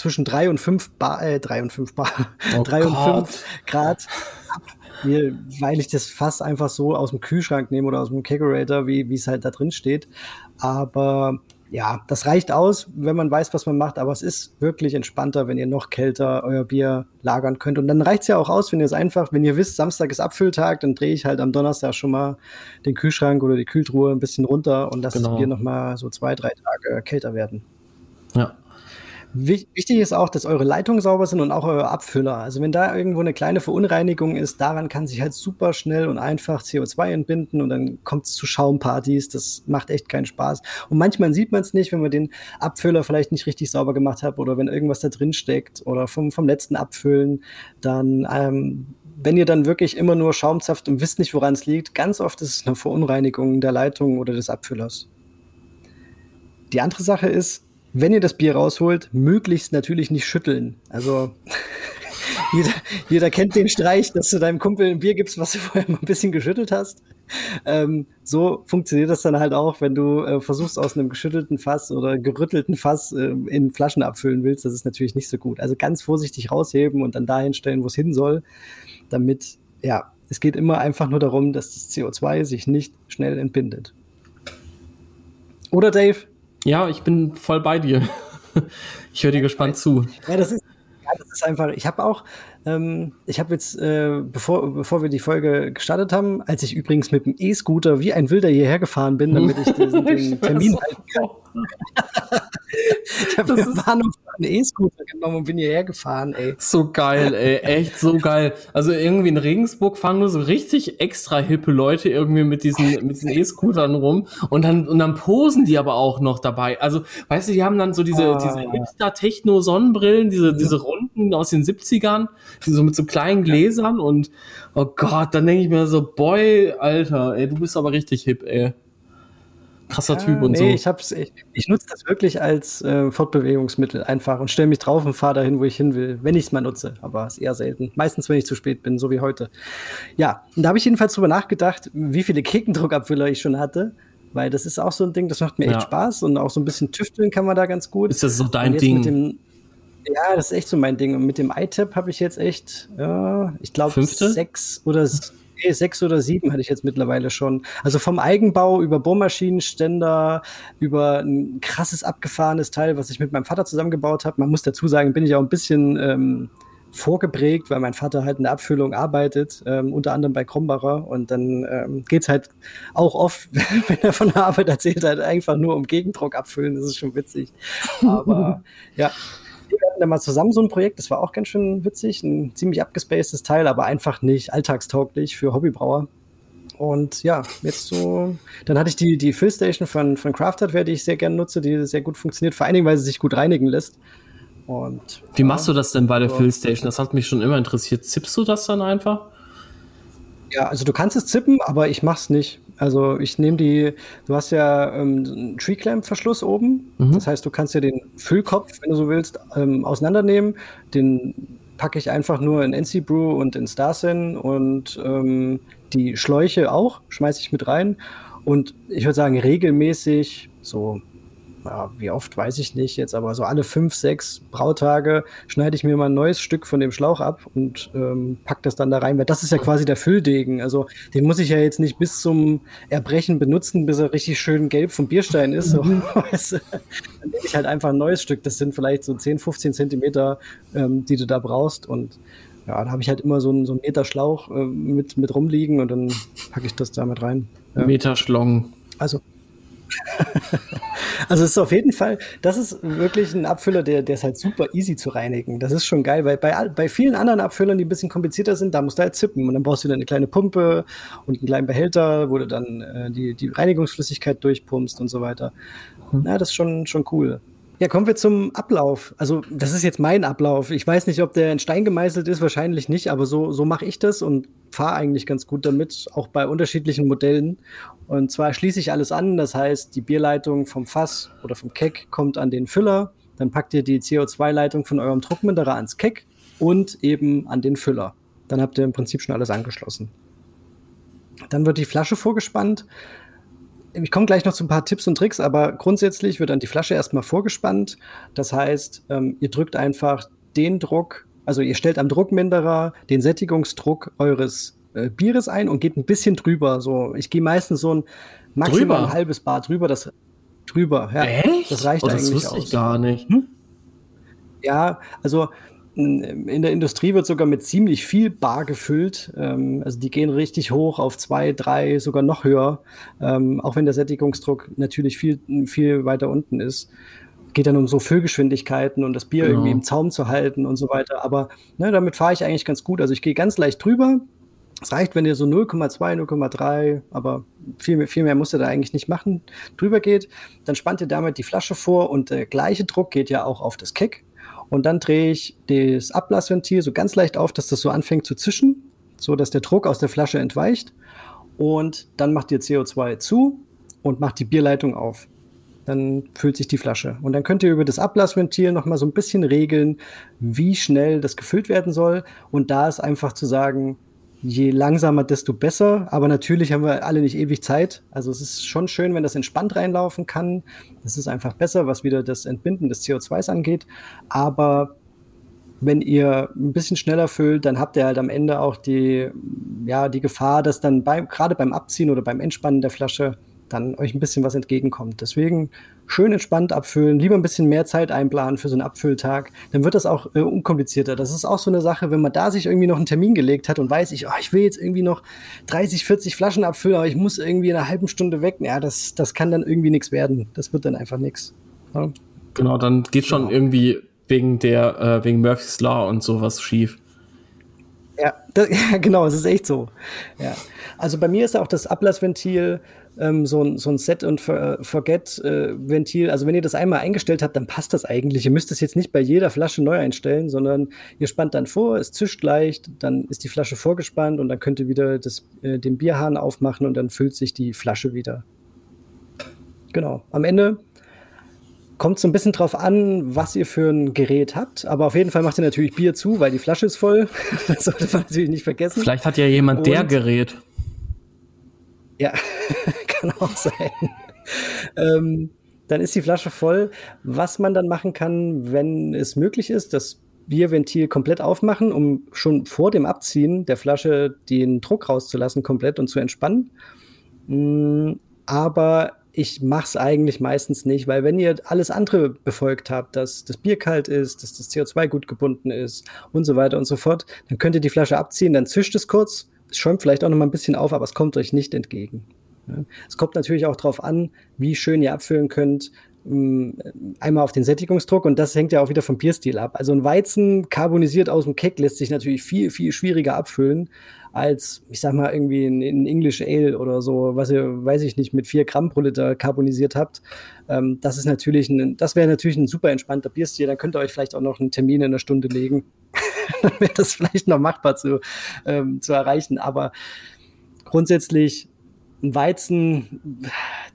zwischen drei und fünf Bar, äh, drei und fünf Bar, oh [LAUGHS] drei Gott. und fünf Grad, weil ich das fast einfach so aus dem Kühlschrank nehme oder aus dem Kegerator, wie es halt da drin steht. Aber ja, das reicht aus, wenn man weiß, was man macht, aber es ist wirklich entspannter, wenn ihr noch kälter euer Bier lagern könnt. Und dann reicht es ja auch aus, wenn ihr es einfach, wenn ihr wisst, Samstag ist Abfülltag, dann drehe ich halt am Donnerstag schon mal den Kühlschrank oder die Kühltruhe ein bisschen runter und lasse genau. das Bier noch mal so zwei, drei Tage kälter werden. Ja, Wichtig ist auch, dass eure Leitungen sauber sind und auch eure Abfüller. Also wenn da irgendwo eine kleine Verunreinigung ist, daran kann sich halt super schnell und einfach CO2 entbinden und dann kommt es zu Schaumpartys. Das macht echt keinen Spaß. Und manchmal sieht man es nicht, wenn man den Abfüller vielleicht nicht richtig sauber gemacht hat oder wenn irgendwas da drin steckt oder vom, vom letzten Abfüllen, dann ähm, wenn ihr dann wirklich immer nur Schaumzaft und wisst nicht, woran es liegt, ganz oft ist es eine Verunreinigung der Leitung oder des Abfüllers. Die andere Sache ist, wenn ihr das Bier rausholt, möglichst natürlich nicht schütteln. Also [LAUGHS] jeder, jeder kennt den Streich, dass du deinem Kumpel ein Bier gibst, was du vorher mal ein bisschen geschüttelt hast. Ähm, so funktioniert das dann halt auch, wenn du äh, versuchst, aus einem geschüttelten Fass oder gerüttelten Fass äh, in Flaschen abfüllen willst. Das ist natürlich nicht so gut. Also ganz vorsichtig rausheben und dann dahin stellen, wo es hin soll, damit, ja, es geht immer einfach nur darum, dass das CO2 sich nicht schnell entbindet. Oder Dave? Ja, ich bin voll bei dir. [LAUGHS] Ich höre dir gespannt zu. Ja, das ist, ja, das ist einfach, ich habe auch, ähm, ich habe jetzt, äh, bevor, bevor wir die Folge gestartet haben, als ich übrigens mit dem E-Scooter wie ein Wilder hierher gefahren bin, damit ich diesen, [LAUGHS] den Termin halten kann. [LAUGHS] ich habe mir Bahnhof einen E-Scooter genommen und bin hierher gefahren, ey. So geil, ey, echt so geil. Also irgendwie in Regensburg fahren nur so richtig extra hippe Leute irgendwie mit diesen mit diesen E-Scootern rum und dann und dann posen die aber auch noch dabei. Also, weißt du, die haben dann so diese ah. diese Hipster Techno Sonnenbrillen, diese diese runden aus den 70ern, die [LAUGHS] so mit so kleinen Gläsern und oh Gott, dann denke ich mir so, boy, Alter, ey, du bist aber richtig hip, ey krasser ja, Typ und nee, so. Ich, hab's, ich, ich nutze das wirklich als äh, Fortbewegungsmittel einfach und stelle mich drauf und fahre dahin, wo ich hin will, wenn ich es mal nutze. Aber es ist eher selten. Meistens, wenn ich zu spät bin, so wie heute. Ja, und da habe ich jedenfalls drüber nachgedacht, wie viele Kekendruckabfüller ich schon hatte. Weil das ist auch so ein Ding, das macht mir ja. echt Spaß und auch so ein bisschen tüfteln kann man da ganz gut. Ist das so dein Ding? Ja, das ist echt so mein Ding. Und mit dem iTap habe ich jetzt echt, ja, ich glaube, sechs oder nee, sechs oder sieben hatte ich jetzt mittlerweile schon. Also vom Eigenbau über Bohrmaschinenständer, über ein krasses abgefahrenes Teil, was ich mit meinem Vater zusammengebaut habe. Man muss dazu sagen, bin ich auch ein bisschen ähm, vorgeprägt, weil mein Vater halt in der Abfüllung arbeitet, ähm, unter anderem bei Krombacher. Und dann ähm, geht halt auch oft, [LAUGHS] wenn er von der Arbeit erzählt, halt einfach nur um Gegendruck abfüllen. Das ist schon witzig. Aber ja, wir hatten da mal zusammen so ein Projekt, das war auch ganz schön witzig, ein ziemlich abgespacedes Teil, aber einfach nicht alltagstauglich für Hobbybrauer. Und ja, jetzt so, dann hatte ich die, die Fillstation von, von Crafthardware, die ich sehr gerne nutze, die sehr gut funktioniert, vor allen Dingen, weil sie sich gut reinigen lässt. Und, Wie machst du das denn bei der so. Fillstation? Das hat mich schon immer interessiert. Zippst du das dann einfach? Ja, also du kannst es zippen, aber ich mach's nicht. Also ich nehme die, du hast ja ähm, einen Tree Clamp Verschluss oben. Mhm. Das heißt, du kannst ja den Füllkopf, wenn du so willst, ähm, auseinandernehmen. Den packe ich einfach nur in NC Brew und in Starsen und ähm, die Schläuche auch, schmeiße ich mit rein. Und ich würde sagen, regelmäßig, so ja, wie oft weiß ich nicht jetzt, aber so alle fünf, sechs Brautage schneide ich mir mal ein neues Stück von dem Schlauch ab und ähm, pack das dann da rein, weil das ist ja quasi der Fülldegen. Also den muss ich ja jetzt nicht bis zum Erbrechen benutzen, bis er richtig schön gelb vom Bierstein ist. So, mhm. [LAUGHS] Dann nehme ich halt einfach ein neues Stück. Das sind vielleicht so 10, 15 Zentimeter, ähm, die du da brauchst und ja, da habe ich halt immer so einen, so einen Meter Schlauch äh, mit, mit rumliegen und dann packe ich das da mit rein. Ja. Meter Schlong. Also [LAUGHS] also es ist auf jeden Fall, das ist wirklich ein Abfüller, der, der ist halt super easy zu reinigen. Das ist schon geil, weil bei, bei vielen anderen Abfüllern, die ein bisschen komplizierter sind, da musst du halt zippen und dann brauchst du wieder eine kleine Pumpe und einen kleinen Behälter, wo du dann äh, die, die Reinigungsflüssigkeit durchpumpst und so weiter. Mhm. Ja, das ist schon, schon cool. Ja, kommen wir zum Ablauf. Also, das ist jetzt mein Ablauf. Ich weiß nicht, ob der in Stein gemeißelt ist, wahrscheinlich nicht, aber so, so mache ich das und fahre eigentlich ganz gut damit, auch bei unterschiedlichen Modellen. Und zwar schließe ich alles an, das heißt, die Bierleitung vom Fass oder vom Keck kommt an den Füller, dann packt ihr die CO2-Leitung von eurem Druckminderer ans Keck und eben an den Füller. Dann habt ihr im Prinzip schon alles angeschlossen. Dann wird die Flasche vorgespannt ich komme gleich noch zu ein paar Tipps und Tricks, aber grundsätzlich wird dann die Flasche erstmal vorgespannt. Das heißt, ähm, ihr drückt einfach den Druck, also ihr stellt am Druckminderer den Sättigungsdruck eures äh, Bieres ein und geht ein bisschen drüber. So, ich gehe meistens so ein maximal drüber. ein halbes Bar drüber, das drüber. Ja, Echt? Das reicht oh, das eigentlich aus. Ich gar nicht. Hm? Ja, also in der Industrie wird sogar mit ziemlich viel Bar gefüllt. Ähm, also die gehen richtig hoch auf zwei, drei, sogar noch höher. Ähm, auch wenn der Sättigungsdruck natürlich viel, viel weiter unten ist. Geht dann um so Füllgeschwindigkeiten und das Bier genau. irgendwie im Zaum zu halten und so weiter. Aber ne, damit fahre ich eigentlich ganz gut. Also ich gehe ganz leicht drüber. Es reicht, wenn ihr so 0,2, 0,3, aber viel mehr, viel mehr musst ihr da eigentlich nicht machen, drüber geht. Dann spannt ihr damit die Flasche vor und der gleiche Druck geht ja auch auf das Keck. Und dann drehe ich das Ablassventil so ganz leicht auf, dass das so anfängt zu zischen, so dass der Druck aus der Flasche entweicht. Und dann macht ihr CO2 zu und macht die Bierleitung auf. dann füllt sich die Flasche. Und dann könnt ihr über das Ablassventil noch mal so ein bisschen regeln, wie schnell das gefüllt werden soll. Und da ist einfach zu sagen, je langsamer, desto besser. Aber natürlich haben wir alle nicht ewig Zeit. Also es ist schon schön, wenn das entspannt reinlaufen kann. Das ist einfach besser, was wieder das Entbinden des CO2s angeht. Aber wenn ihr ein bisschen schneller füllt, dann habt ihr halt am Ende auch die, ja, die Gefahr, dass dann beim, gerade beim Abziehen oder beim Entspannen der Flasche dann euch ein bisschen was entgegenkommt. Deswegen schön entspannt abfüllen, lieber ein bisschen mehr Zeit einplanen für so einen Abfülltag, dann wird das auch äh, unkomplizierter. Das ist auch so eine Sache, wenn man da sich irgendwie noch einen Termin gelegt hat und weiß, ich, oh, ich will jetzt irgendwie noch 30, 40 Flaschen abfüllen, aber ich muss irgendwie in einer halben Stunde weg. Ja, das, das kann dann irgendwie nichts werden. Das wird dann einfach nichts. Ja. Genau, dann geht schon genau. irgendwie wegen der, äh, wegen Murphy's Law und sowas schief. Ja, das, [LAUGHS] ja, genau, es ist echt so. Ja. Also bei mir ist auch das Ablassventil ähm, so, ein, so ein Set- und Forget-Ventil. Äh, also wenn ihr das einmal eingestellt habt, dann passt das eigentlich. Ihr müsst es jetzt nicht bei jeder Flasche neu einstellen, sondern ihr spannt dann vor, es zischt leicht, dann ist die Flasche vorgespannt und dann könnt ihr wieder das, äh, den Bierhahn aufmachen und dann füllt sich die Flasche wieder. Genau. Am Ende kommt so ein bisschen drauf an, was ihr für ein Gerät habt. Aber auf jeden Fall macht ihr natürlich Bier zu, weil die Flasche ist voll. [LAUGHS] das sollte man natürlich nicht vergessen. Vielleicht hat ja jemand Und, der Gerät. Ja, [LAUGHS] kann auch sein. ähm, dann ist die Flasche voll. Was man dann machen kann, wenn es möglich ist, das Bierventil komplett aufmachen, um schon vor dem Abziehen der Flasche den Druck rauszulassen komplett und zu entspannen. Mm, aber ich mache es eigentlich meistens nicht, weil wenn ihr alles andere befolgt habt, dass das Bier kalt ist, dass das CO2 gut gebunden ist und so weiter und so fort, dann könnt ihr die Flasche abziehen, dann zischt es kurz, es schäumt vielleicht auch noch mal ein bisschen auf, aber es kommt euch nicht entgegen. Ja. Es kommt natürlich auch darauf an, wie schön ihr abfüllen könnt. Mm, einmal auf den Sättigungsdruck und das hängt ja auch wieder vom Bierstil ab. Also ein Weizen carbonisiert aus dem Keck lässt sich natürlich viel, viel schwieriger abfüllen als, ich sag mal, irgendwie ein, ein English Ale oder so, was ihr, weiß ich nicht, mit vier Gramm pro Liter carbonisiert habt. Ähm, das ist natürlich ein, das wäre natürlich ein super entspannter Bierstil. Dann könnt ihr euch vielleicht auch noch einen Termin in einer Stunde legen. [LAUGHS] Dann wäre das vielleicht noch machbar zu, ähm, zu erreichen. Aber grundsätzlich ein Weizen,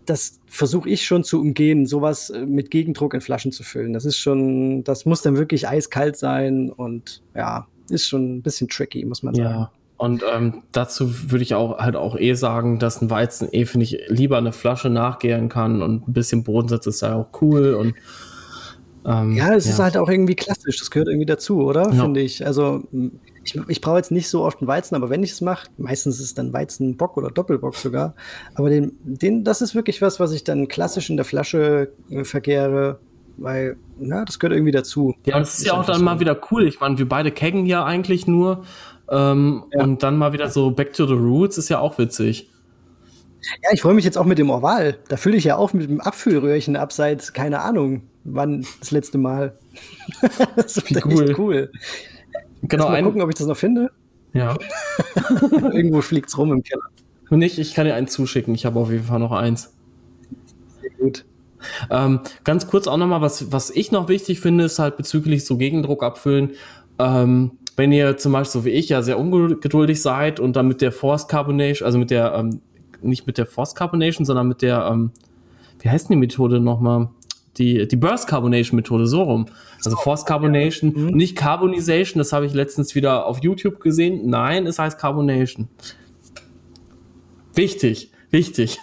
das versuche ich schon zu umgehen, sowas äh, mit Gegendruck in Flaschen zu füllen. Das ist schon, das muss dann wirklich eiskalt sein und ja, ist schon ein bisschen tricky, muss man sagen. Ja. Und ähm, dazu würde ich auch halt auch eh sagen, dass ein Weizen eh, finde ich, lieber eine Flasche nachgären kann und ein bisschen Bodensatz ist ja auch cool und ähm, ja, es ja. ist halt auch irgendwie klassisch, das gehört irgendwie dazu, oder? Ja. Finde ich. Also ich, ich brauche jetzt nicht so oft einen Weizen, aber wenn ich es mache, meistens ist es dann Weizenbock oder Doppelbock sogar. Aber den, den, das ist wirklich was, was ich dann klassisch in der Flasche äh, vergehre, weil, ja, das gehört irgendwie dazu. Ja, das ist, ist ja auch dann so. mal wieder cool. Ich meine, wir beide keggen ja eigentlich nur. Ähm, ja. Und dann mal wieder so Back to the Roots ist ja auch witzig. Ja, ich freue mich jetzt auch mit dem Orval. Da fülle ich ja auch mit dem Abfüllröhrchen ab seit, keine Ahnung, wann das letzte Mal. [LAUGHS] das ist cool. cool. Genau, mal gucken, ob ich das noch finde. Ja. [LAUGHS] Irgendwo fliegt es rum im Keller. Nicht, ich kann dir eins zuschicken. Ich habe auf jeden Fall noch eins. Sehr gut. Ähm, ganz kurz auch nochmal, was, was ich noch wichtig finde, ist halt bezüglich so Gegendruck abfüllen. Ähm, wenn ihr zum Beispiel so wie ich ja sehr ungeduldig seid und dann mit der Force Carbonation, also mit der, ähm, nicht mit der Force Carbonation, sondern mit der, ähm, wie heißt denn die Methode nochmal? Die, die Burst Carbonation Methode, so rum. Also Force Carbonation, ja. mhm. nicht Carbonization, das habe ich letztens wieder auf YouTube gesehen. Nein, es heißt Carbonation. Wichtig, wichtig.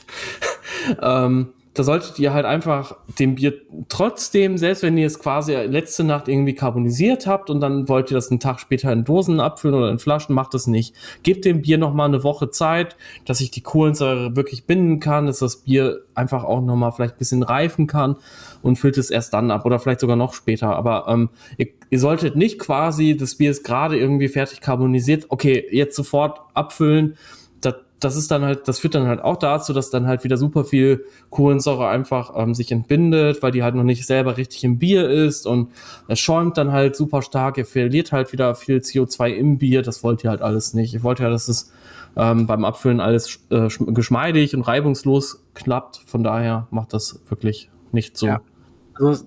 [LAUGHS] ähm, da solltet ihr halt einfach dem Bier trotzdem, selbst wenn ihr es quasi letzte Nacht irgendwie carbonisiert habt und dann wollt ihr das einen Tag später in Dosen abfüllen oder in Flaschen, macht das nicht. Gebt dem Bier nochmal eine Woche Zeit, dass sich die Kohlensäure wirklich binden kann, dass das Bier einfach auch nochmal vielleicht ein bisschen reifen kann und füllt es erst dann ab oder vielleicht sogar noch später. Aber ähm, ihr, ihr solltet nicht quasi, das Bier ist gerade irgendwie fertig carbonisiert, okay, jetzt sofort abfüllen das ist dann halt, das führt dann halt auch dazu, dass dann halt wieder super viel Kohlensäure einfach ähm, sich entbindet, weil die halt noch nicht selber richtig im Bier ist und es schäumt dann halt super stark, ihr verliert halt wieder viel CO2 im Bier, das wollt ihr halt alles nicht. Ich wollte ja, dass es ähm, beim Abfüllen alles äh, geschmeidig und reibungslos klappt, von daher macht das wirklich nicht so. Ja. Also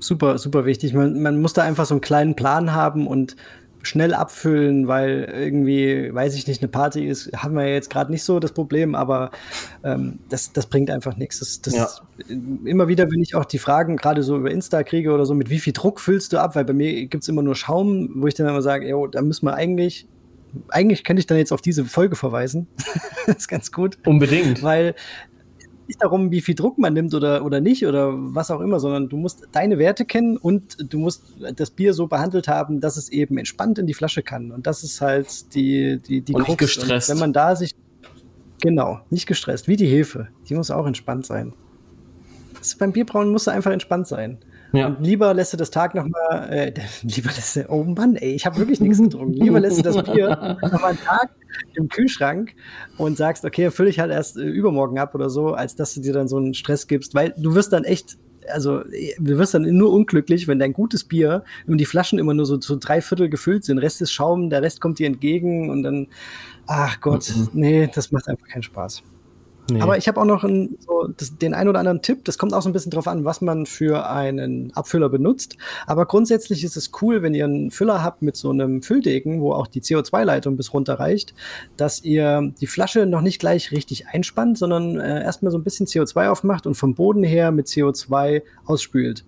super, super wichtig. Man, man muss da einfach so einen kleinen Plan haben und schnell abfüllen, weil irgendwie, weiß ich nicht, eine Party ist, haben wir jetzt gerade nicht so das Problem, aber ähm, das, das bringt einfach nichts. Das, das ja. Immer wieder, wenn ich auch die Fragen gerade so über Insta kriege oder so, mit wie viel Druck füllst du ab, weil bei mir gibt es immer nur Schaum, wo ich dann immer sage, jo, da müssen wir eigentlich eigentlich könnte ich dann jetzt auf diese Folge verweisen. [LAUGHS] das ist ganz gut. Unbedingt. Weil nicht darum, wie viel Druck man nimmt oder, oder nicht oder was auch immer, sondern du musst deine Werte kennen und du musst das Bier so behandelt haben, dass es eben entspannt in die Flasche kann. Und das ist halt die, die, die und Krux. Nicht gestresst. Und wenn man da sich, genau, nicht gestresst, wie die Hefe, die muss auch entspannt sein. Das, beim Bierbrauen muss er einfach entspannt sein. Ja. Und lieber lässt du das Tag nochmal, äh, [LAUGHS] lieber lässt du, oh Mann, ey, ich habe wirklich nichts getrunken. Lieber lässt du das [LAUGHS] Bier nochmal einen Tag im Kühlschrank und sagst, okay, fülle ich halt erst äh, übermorgen ab oder so, als dass du dir dann so einen Stress gibst, weil du wirst dann echt also du wirst dann nur unglücklich, wenn dein gutes Bier und die Flaschen immer nur so zu drei Viertel gefüllt sind. Rest ist Schaum, der Rest kommt dir entgegen und dann, ach Gott, mhm. nee, das macht einfach keinen Spaß. Nee. Aber ich habe auch noch ein, so, das, den ein oder anderen Tipp. Das kommt auch so ein bisschen drauf an, was man für einen Abfüller benutzt. Aber grundsätzlich ist es cool, wenn ihr einen Füller habt mit so einem Fülldegen, wo auch die CO2-Leitung bis runter reicht, dass ihr die Flasche noch nicht gleich richtig einspannt, sondern äh, erstmal so ein bisschen CO2 aufmacht und vom Boden her mit CO2 ausspült.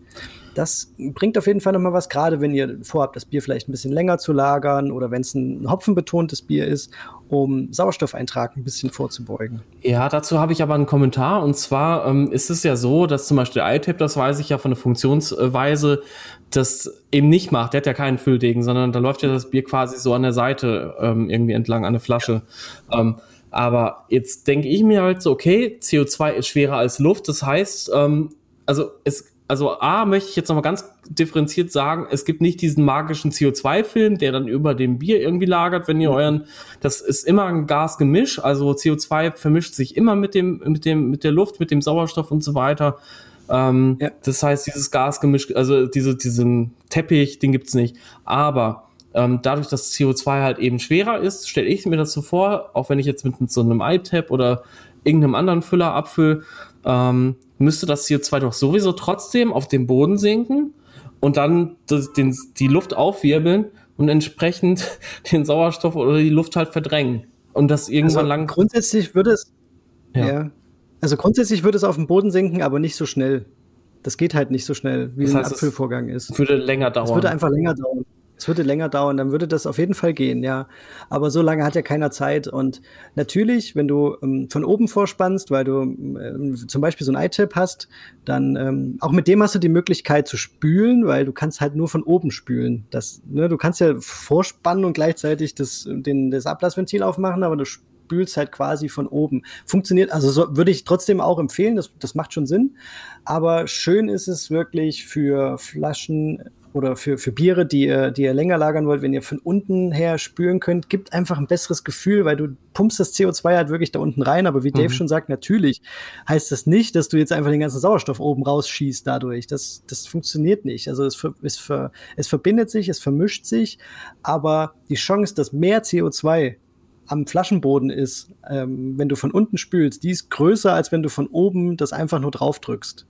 Das bringt auf jeden Fall nochmal was, gerade wenn ihr vorhabt, das Bier vielleicht ein bisschen länger zu lagern oder wenn es ein hopfenbetontes Bier ist, um Sauerstoffeintrag ein bisschen vorzubeugen. Ja, dazu habe ich aber einen Kommentar und zwar ähm, ist es ja so, dass zum Beispiel der iTap, das weiß ich ja von der Funktionsweise, das eben nicht macht. Der hat ja keinen Fülldegen, sondern da läuft ja das Bier quasi so an der Seite ähm, irgendwie entlang an der Flasche. Ähm, aber jetzt denke ich mir halt so, okay, CO2 ist schwerer als Luft. Das heißt, ähm, also es also A, möchte ich jetzt nochmal ganz differenziert sagen, es gibt nicht diesen magischen CO2-Film, der dann über dem Bier irgendwie lagert, wenn ihr mhm. euren, das ist immer ein Gasgemisch, also CO2 vermischt sich immer mit dem, mit dem, mit der Luft, mit dem Sauerstoff und so weiter. Ähm, ja. Das heißt, dieses Gasgemisch, also diese, diesen Teppich, den gibt's nicht. Aber ähm, dadurch, dass CO2 halt eben schwerer ist, stelle ich mir das so vor, auch wenn ich jetzt mit so einem iTap oder irgendeinem anderen Füller abfülle, ähm, müsste das CO2 doch sowieso trotzdem auf den Boden sinken und dann das, den, die Luft aufwirbeln und entsprechend [LAUGHS] den Sauerstoff oder die Luft halt verdrängen. Und das irgendwann also lang. Grundsätzlich würde es. Ja. ja. Also grundsätzlich würde es auf den Boden sinken, aber nicht so schnell. Das geht halt nicht so schnell, wie das heißt, ein Abfüllvorgang ist. Würde länger dauern. Es würde einfach länger dauern es würde länger dauern, dann würde das auf jeden Fall gehen, ja. Aber so lange hat ja keiner Zeit. Und natürlich, wenn du ähm, von oben vorspannst, weil du ähm, zum Beispiel so ein iTap hast, dann ähm, auch mit dem hast du die Möglichkeit zu spülen, weil du kannst halt nur von oben spülen. Das, ne, du kannst ja vorspannen und gleichzeitig das, den, das Ablassventil aufmachen, aber du spülst halt quasi von oben. Funktioniert, also so, würde ich trotzdem auch empfehlen, das, das macht schon Sinn. Aber schön ist es wirklich für Flaschen oder für, für Biere, die ihr, die ihr länger lagern wollt, wenn ihr von unten her spüren könnt, gibt einfach ein besseres Gefühl, weil du pumpst das CO2 halt wirklich da unten rein. Aber wie Dave mhm. schon sagt, natürlich heißt das nicht, dass du jetzt einfach den ganzen Sauerstoff oben rausschießt dadurch. Das, das funktioniert nicht. Also es, es, es verbindet sich, es vermischt sich, aber die Chance, dass mehr CO2 am Flaschenboden ist, ähm, wenn du von unten spülst, die ist größer, als wenn du von oben das einfach nur drauf drückst.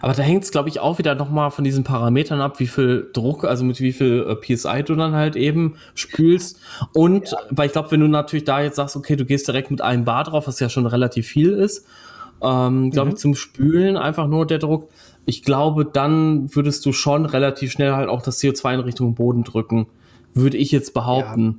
Aber da hängt es, glaube ich, auch wieder nochmal von diesen Parametern ab, wie viel Druck, also mit wie viel äh, PSI du dann halt eben spülst. Und ja. weil ich glaube, wenn du natürlich da jetzt sagst, okay, du gehst direkt mit einem Bar drauf, was ja schon relativ viel ist, ähm, glaube mhm. ich, zum Spülen einfach nur der Druck. Ich glaube, dann würdest du schon relativ schnell halt auch das CO2 in Richtung Boden drücken, würde ich jetzt behaupten. Ja.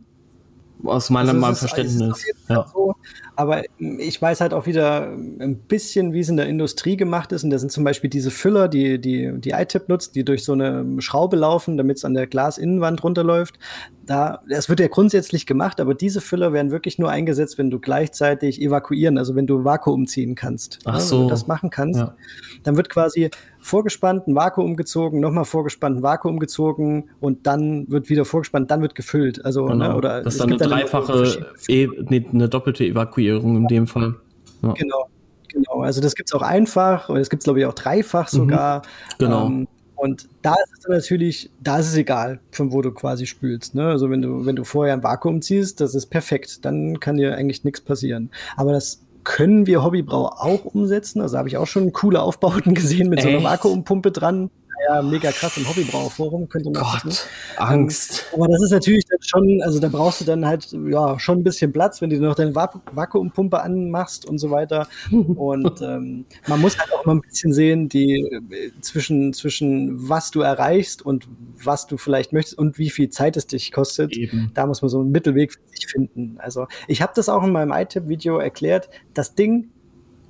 Aus meinem, also Verständnis. Ja. So, aber ich weiß halt auch wieder ein bisschen, wie es in der Industrie gemacht ist. Und da sind zum Beispiel diese Füller, die die, die iTip nutzt, die durch so eine Schraube laufen, damit es an der Glasinnenwand runterläuft. Da, das wird ja grundsätzlich gemacht, aber diese Füller werden wirklich nur eingesetzt, wenn du gleichzeitig evakuieren, also wenn du Vakuum ziehen kannst. Ach so. Wenn du das machen kannst, ja. dann wird quasi vorgespannt, ein Vakuum gezogen, nochmal vorgespannt, ein Vakuum gezogen und dann wird wieder vorgespannt, dann wird gefüllt. Also, ne, genau. ne, oder das ist dann eine dreifache, e nee, eine doppelte Evakuierung in dem Fall. Ja. Genau, genau. Also das gibt es auch einfach, und es gibt es, glaube ich, auch dreifach mhm. sogar. Genau. Ähm, und da ist es natürlich, da ist es egal, von wo du quasi spülst. Ne? Also wenn du, wenn du vorher ein Vakuum ziehst, das ist perfekt. Dann kann dir eigentlich nichts passieren. Aber das können wir Hobbybrau auch umsetzen. Also habe ich auch schon coole Aufbauten [LAUGHS] gesehen mit Echt? so einer Vakuumpumpe dran. Ja mega krass im Hobbybrauerforum, könnte man Gott, gucken. Angst. Ähm, aber das ist natürlich dann schon, also da brauchst du dann halt ja schon ein bisschen Platz, wenn du noch deine Vakuumpumpe anmachst und so weiter. [LAUGHS] Und ähm, man muss halt auch mal ein bisschen sehen, die äh, zwischen, zwischen was du erreichst und was du vielleicht möchtest und wie viel Zeit es dich kostet. Eben. Da muss man so einen Mittelweg für sich finden. Also ich habe das auch in meinem iTip-Video erklärt. Das Ding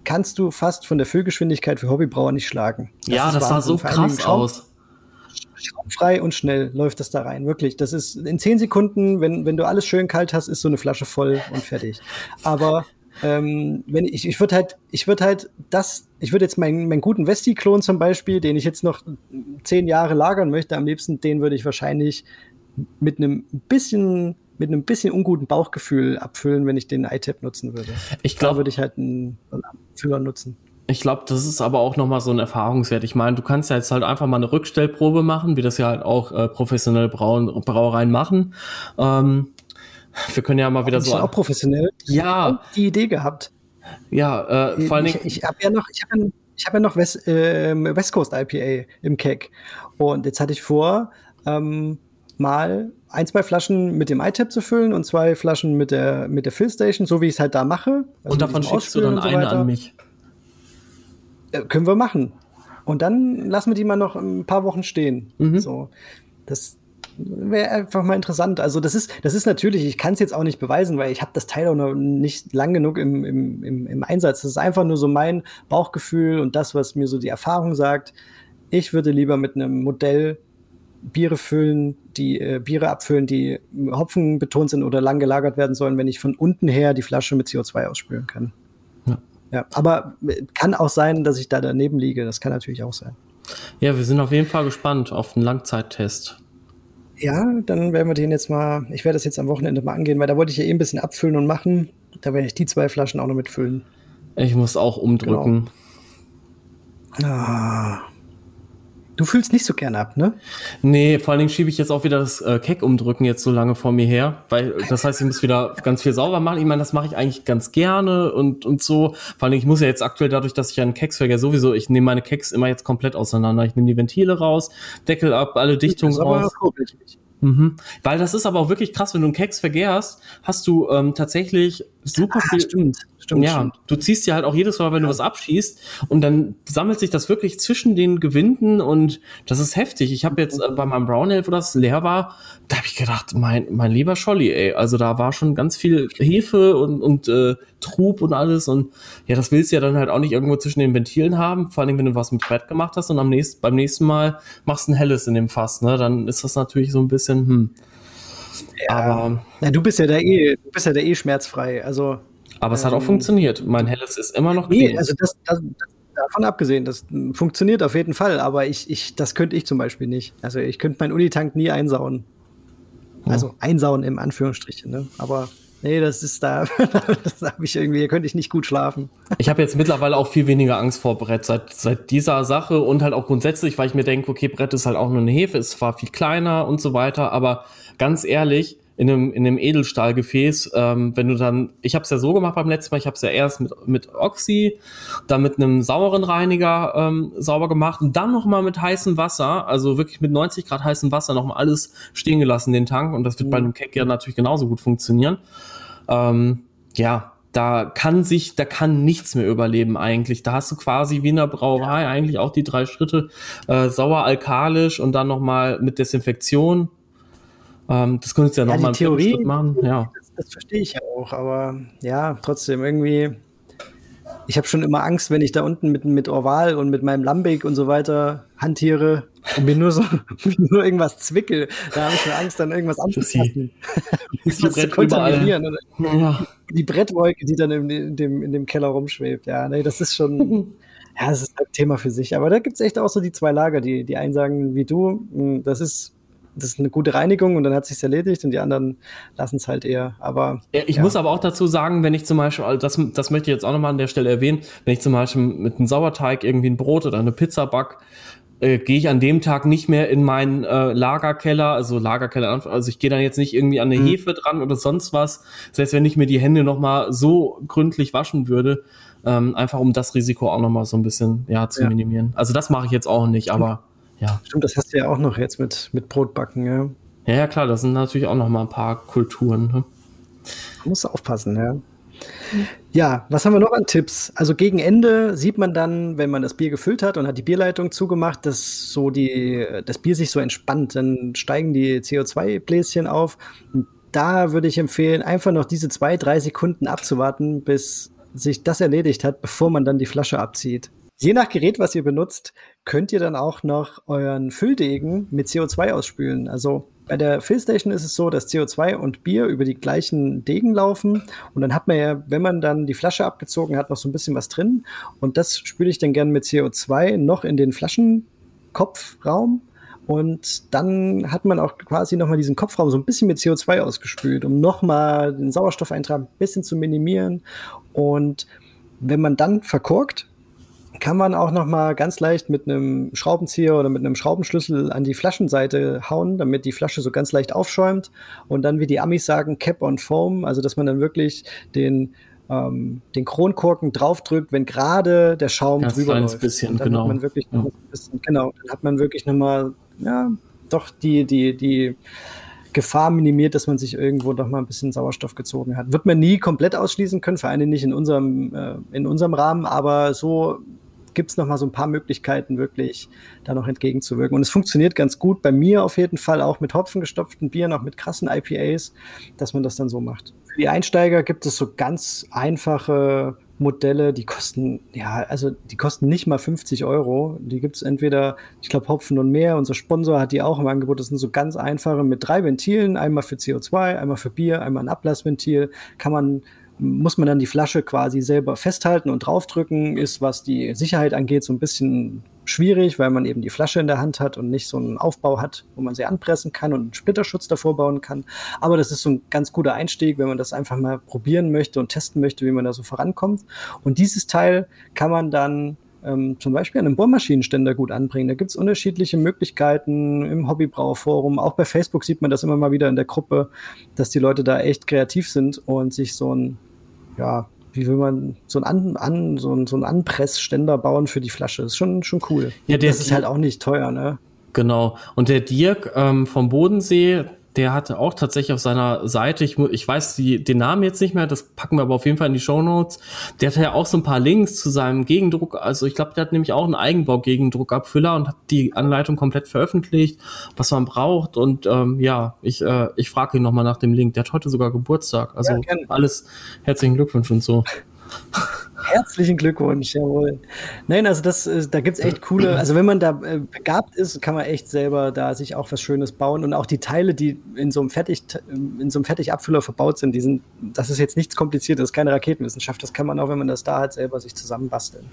kannst du fast von der Füllgeschwindigkeit für Hobbybrauer nicht schlagen. Das ja, das sah so krass aus. Frei und schnell läuft das da rein, wirklich. Das ist in zehn Sekunden, wenn, wenn du alles schön kalt hast, ist so eine Flasche voll und fertig. Aber ähm, wenn ich, ich würde halt, ich würde halt das, ich würde jetzt meinen, meinen guten Vesti-Klon zum Beispiel, den ich jetzt noch zehn Jahre lagern möchte, am liebsten, den würde ich wahrscheinlich mit einem bisschen mit einem bisschen unguten Bauchgefühl abfüllen, wenn ich den iTap nutzen würde. Ich glaube, würde ich halt einen Füller nutzen. Ich glaube, das ist aber auch nochmal so ein Erfahrungswert. Ich meine, du kannst ja jetzt halt einfach mal eine Rückstellprobe machen, wie das ja halt auch äh, professionelle Brauen, Brauereien machen. Ähm, wir können ja mal wieder so. auch professionell. Ja. Die Idee gehabt. Ja, äh, vor allem. Ich, ich habe ja noch, ich habe ja, ich hab ja noch West, äh, West Coast IPA im Keck. Und jetzt hatte ich vor, ähm, mal ein, zwei Flaschen mit dem iTap zu füllen und zwei Flaschen mit der, mit der Fillstation, so wie ich es halt da mache. Also und davon schickst du dann so eine an mich. Äh, können wir machen. Und dann lassen wir die mal noch ein paar Wochen stehen. Mhm. So. Das wäre einfach mal interessant. Also das ist, das ist natürlich, ich kann es jetzt auch nicht beweisen, weil ich habe das Teil auch noch nicht lang genug im, im, im, im Einsatz. Das ist einfach nur so mein Bauchgefühl und das, was mir so die Erfahrung sagt. Ich würde lieber mit einem Modell Biere füllen, die äh, Biere abfüllen, die Hopfen betont sind oder lang gelagert werden sollen, wenn ich von unten her die Flasche mit CO2 ausspülen kann. Ja. ja. Aber äh, kann auch sein, dass ich da daneben liege. Das kann natürlich auch sein. Ja, wir sind auf jeden Fall gespannt auf den Langzeittest. Ja, dann werden wir den jetzt mal, ich werde das jetzt am Wochenende mal angehen, weil da wollte ich ja eh ein bisschen abfüllen und machen. Da werde ich die zwei Flaschen auch noch mitfüllen. Ich muss auch umdrücken. Genau. Ah. Du fühlst nicht so gern ab, ne? Nee, vor allen Dingen schiebe ich jetzt auch wieder das äh, Keck umdrücken jetzt so lange vor mir her, weil das heißt, ich muss wieder ganz viel sauber machen. Ich meine, das mache ich eigentlich ganz gerne und und so. Vor allen Dingen, ich muss ja jetzt aktuell dadurch, dass ich einen Keksverkehr sowieso, ich nehme meine Keks immer jetzt komplett auseinander. Ich nehme die Ventile raus, Deckel ab, alle Dichtungen raus. Mhm. Weil das ist aber auch wirklich krass, wenn du einen Keks vergärst, hast du ähm, tatsächlich super ah, viel. Stimmt, stimmt. Ja, stimmt. du ziehst dir halt auch jedes Mal, wenn du was abschießt und dann sammelt sich das wirklich zwischen den Gewinden und das ist heftig. Ich habe jetzt äh, bei meinem Brown Ale, wo das leer war, da habe ich gedacht, mein, mein lieber Scholli, ey, also da war schon ganz viel Hefe und, und äh, Trub und alles und ja, das willst du ja dann halt auch nicht irgendwo zwischen den Ventilen haben, vor allem wenn du was mit Brett gemacht hast und am nächsten, beim nächsten Mal machst du ein helles in dem Fass, ne, dann ist das natürlich so ein bisschen, hm. Ja. Aber ja, du bist ja da eh, du bist ja da eh schmerzfrei. Also. Aber es ähm, hat auch ähm, funktioniert. Mein helles ist immer noch. Nee, also das, das, davon abgesehen, das funktioniert auf jeden Fall. Aber ich, ich, das könnte ich zum Beispiel nicht. Also ich könnte meinen Unitank nie einsauen. Oh. Also einsauen im Anführungsstrichen. Ne? Aber Nee, das ist da, [LAUGHS] das habe ich irgendwie, könnte ich nicht gut schlafen. Ich habe jetzt mittlerweile auch viel weniger Angst vor Brett seit, seit dieser Sache und halt auch grundsätzlich, weil ich mir denke, okay, Brett ist halt auch nur eine Hefe, ist zwar viel kleiner und so weiter, aber ganz ehrlich, in einem, in einem Edelstahlgefäß, ähm, wenn du dann, ich habe es ja so gemacht beim letzten Mal, ich habe es ja erst mit, mit Oxy, dann mit einem sauren Reiniger ähm, sauber gemacht und dann nochmal mit heißem Wasser, also wirklich mit 90 Grad heißem Wasser nochmal alles stehen gelassen, den Tank und das wird mhm. bei einem Keck ja natürlich genauso gut funktionieren. Ähm, ja, da kann sich, da kann nichts mehr überleben eigentlich. Da hast du quasi wie in der Brauerei eigentlich auch die drei Schritte äh, sauer alkalisch und dann nochmal mit Desinfektion ähm, das könntest du ja, ja nochmal Schritt machen. Ja. Das, das verstehe ich ja auch, aber ja, trotzdem irgendwie. Ich habe schon immer Angst, wenn ich da unten mit, mit Orval und mit meinem Lambic und so weiter hantiere und mir nur so [LAUGHS] nur irgendwas zwickel. Da habe ich schon Angst, dann irgendwas anzuziehen. das zu kontaminieren. Ja. Die Brettwolke, die dann in, in, dem, in dem Keller rumschwebt. Ja, nee, das ist schon. [LAUGHS] ja, das ist ein Thema für sich. Aber da gibt es echt auch so die zwei Lager, die, die einen sagen, wie du, hm, das ist das ist eine gute Reinigung und dann hat sich's erledigt und die anderen lassen es halt eher. Aber ja, ich ja. muss aber auch dazu sagen, wenn ich zum Beispiel, also das, das möchte ich jetzt auch nochmal an der Stelle erwähnen, wenn ich zum Beispiel mit einem Sauerteig irgendwie ein Brot oder eine Pizza back, äh, gehe ich an dem Tag nicht mehr in meinen äh, Lagerkeller, also Lagerkeller, also ich gehe dann jetzt nicht irgendwie an eine mhm. Hefe dran oder sonst was, selbst wenn ich mir die Hände nochmal so gründlich waschen würde, ähm, einfach um das Risiko auch nochmal so ein bisschen ja, zu ja. minimieren. Also das mache ich jetzt auch nicht, aber ja. Stimmt, das hast du ja auch noch jetzt mit, mit Brotbacken, ja. Ja, ja, klar, das sind natürlich auch noch mal ein paar Kulturen. Ne? Muss aufpassen, ja. Ja, was haben wir noch an Tipps? Also gegen Ende sieht man dann, wenn man das Bier gefüllt hat und hat die Bierleitung zugemacht, dass so die, das Bier sich so entspannt. Dann steigen die CO2-Bläschen auf. Und da würde ich empfehlen, einfach noch diese zwei, drei Sekunden abzuwarten, bis sich das erledigt hat, bevor man dann die Flasche abzieht. Je nach Gerät, was ihr benutzt, könnt ihr dann auch noch euren Fülldegen mit CO2 ausspülen. Also bei der Fillstation ist es so, dass CO2 und Bier über die gleichen Degen laufen. Und dann hat man ja, wenn man dann die Flasche abgezogen hat, noch so ein bisschen was drin. Und das spüle ich dann gerne mit CO2 noch in den Flaschenkopfraum. Und dann hat man auch quasi nochmal diesen Kopfraum so ein bisschen mit CO2 ausgespült, um nochmal den Sauerstoffeintrag ein bisschen zu minimieren. Und wenn man dann verkorkt, kann man auch noch mal ganz leicht mit einem Schraubenzieher oder mit einem Schraubenschlüssel an die Flaschenseite hauen, damit die Flasche so ganz leicht aufschäumt und dann, wie die Amis sagen, Cap on Foam, also dass man dann wirklich den ähm, den Kronkorken draufdrückt, wenn gerade der Schaum ganz drüber läuft. Bisschen, dann genau. Hat man wirklich ja. bisschen, genau, dann hat man wirklich noch mal, ja, doch die die die Gefahr minimiert, dass man sich irgendwo doch mal ein bisschen Sauerstoff gezogen hat. Wird man nie komplett ausschließen können, vor allem nicht in unserem, äh, in unserem Rahmen, aber so gibt es noch mal so ein paar Möglichkeiten, wirklich da noch entgegenzuwirken. Und es funktioniert ganz gut bei mir auf jeden Fall auch mit hopfengestopften Bieren, auch mit krassen IPAs, dass man das dann so macht. Für die Einsteiger gibt es so ganz einfache Modelle, die kosten, ja, also die kosten nicht mal 50 Euro. Die gibt es entweder, ich glaube, Hopfen und mehr. Unser Sponsor hat die auch im Angebot. Das sind so ganz einfache mit drei Ventilen, einmal für CO2, einmal für Bier, einmal ein Ablassventil. Kann man muss man dann die Flasche quasi selber festhalten und draufdrücken, ist, was die Sicherheit angeht, so ein bisschen schwierig, weil man eben die Flasche in der Hand hat und nicht so einen Aufbau hat, wo man sie anpressen kann und einen Splitterschutz davor bauen kann. Aber das ist so ein ganz guter Einstieg, wenn man das einfach mal probieren möchte und testen möchte, wie man da so vorankommt. Und dieses Teil kann man dann ähm, zum Beispiel an einem Bohrmaschinenständer gut anbringen. Da gibt es unterschiedliche Möglichkeiten im Hobbybrauerforum. Auch bei Facebook sieht man das immer mal wieder in der Gruppe, dass die Leute da echt kreativ sind und sich so ein ja, wie will man so einen, An, An, so ein, so ein Anpressständer bauen für die Flasche. Das ist schon, schon cool. Ja, der das ist halt auch nicht teuer, ne? Genau. Und der Dirk ähm, vom Bodensee, der hatte auch tatsächlich auf seiner Seite, ich, ich weiß die, den Namen jetzt nicht mehr, das packen wir aber auf jeden Fall in die Show Notes. Der hatte ja auch so ein paar Links zu seinem Gegendruck. Also ich glaube, der hat nämlich auch einen Eigenbau-Gegendruckabfüller und hat die Anleitung komplett veröffentlicht, was man braucht. Und ähm, ja, ich, äh, ich frage ihn nochmal nach dem Link. Der hat heute sogar Geburtstag. Also ja, alles herzlichen Glückwunsch und so. [LAUGHS] Herzlichen Glückwunsch, jawohl. Nein, also das, äh, da gibt's echt coole, also wenn man da äh, begabt ist, kann man echt selber da sich auch was Schönes bauen und auch die Teile, die in so einem Fertig, in so einem Fertigabfüller verbaut sind, die sind, das ist jetzt nichts kompliziertes, das ist keine Raketenwissenschaft, das kann man auch, wenn man das da hat, selber sich zusammenbasteln.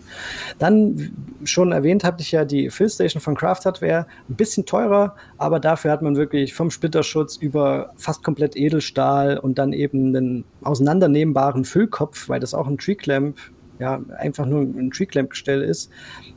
Dann, schon erwähnt hatte ich ja die Fillstation von Craft Hardware, ein bisschen teurer, aber dafür hat man wirklich vom Splitterschutz über fast komplett Edelstahl und dann eben einen auseinandernehmbaren Füllkopf, weil das auch ein Tree Clamp ja, einfach nur ein Tree-Clamp-Gestell ist,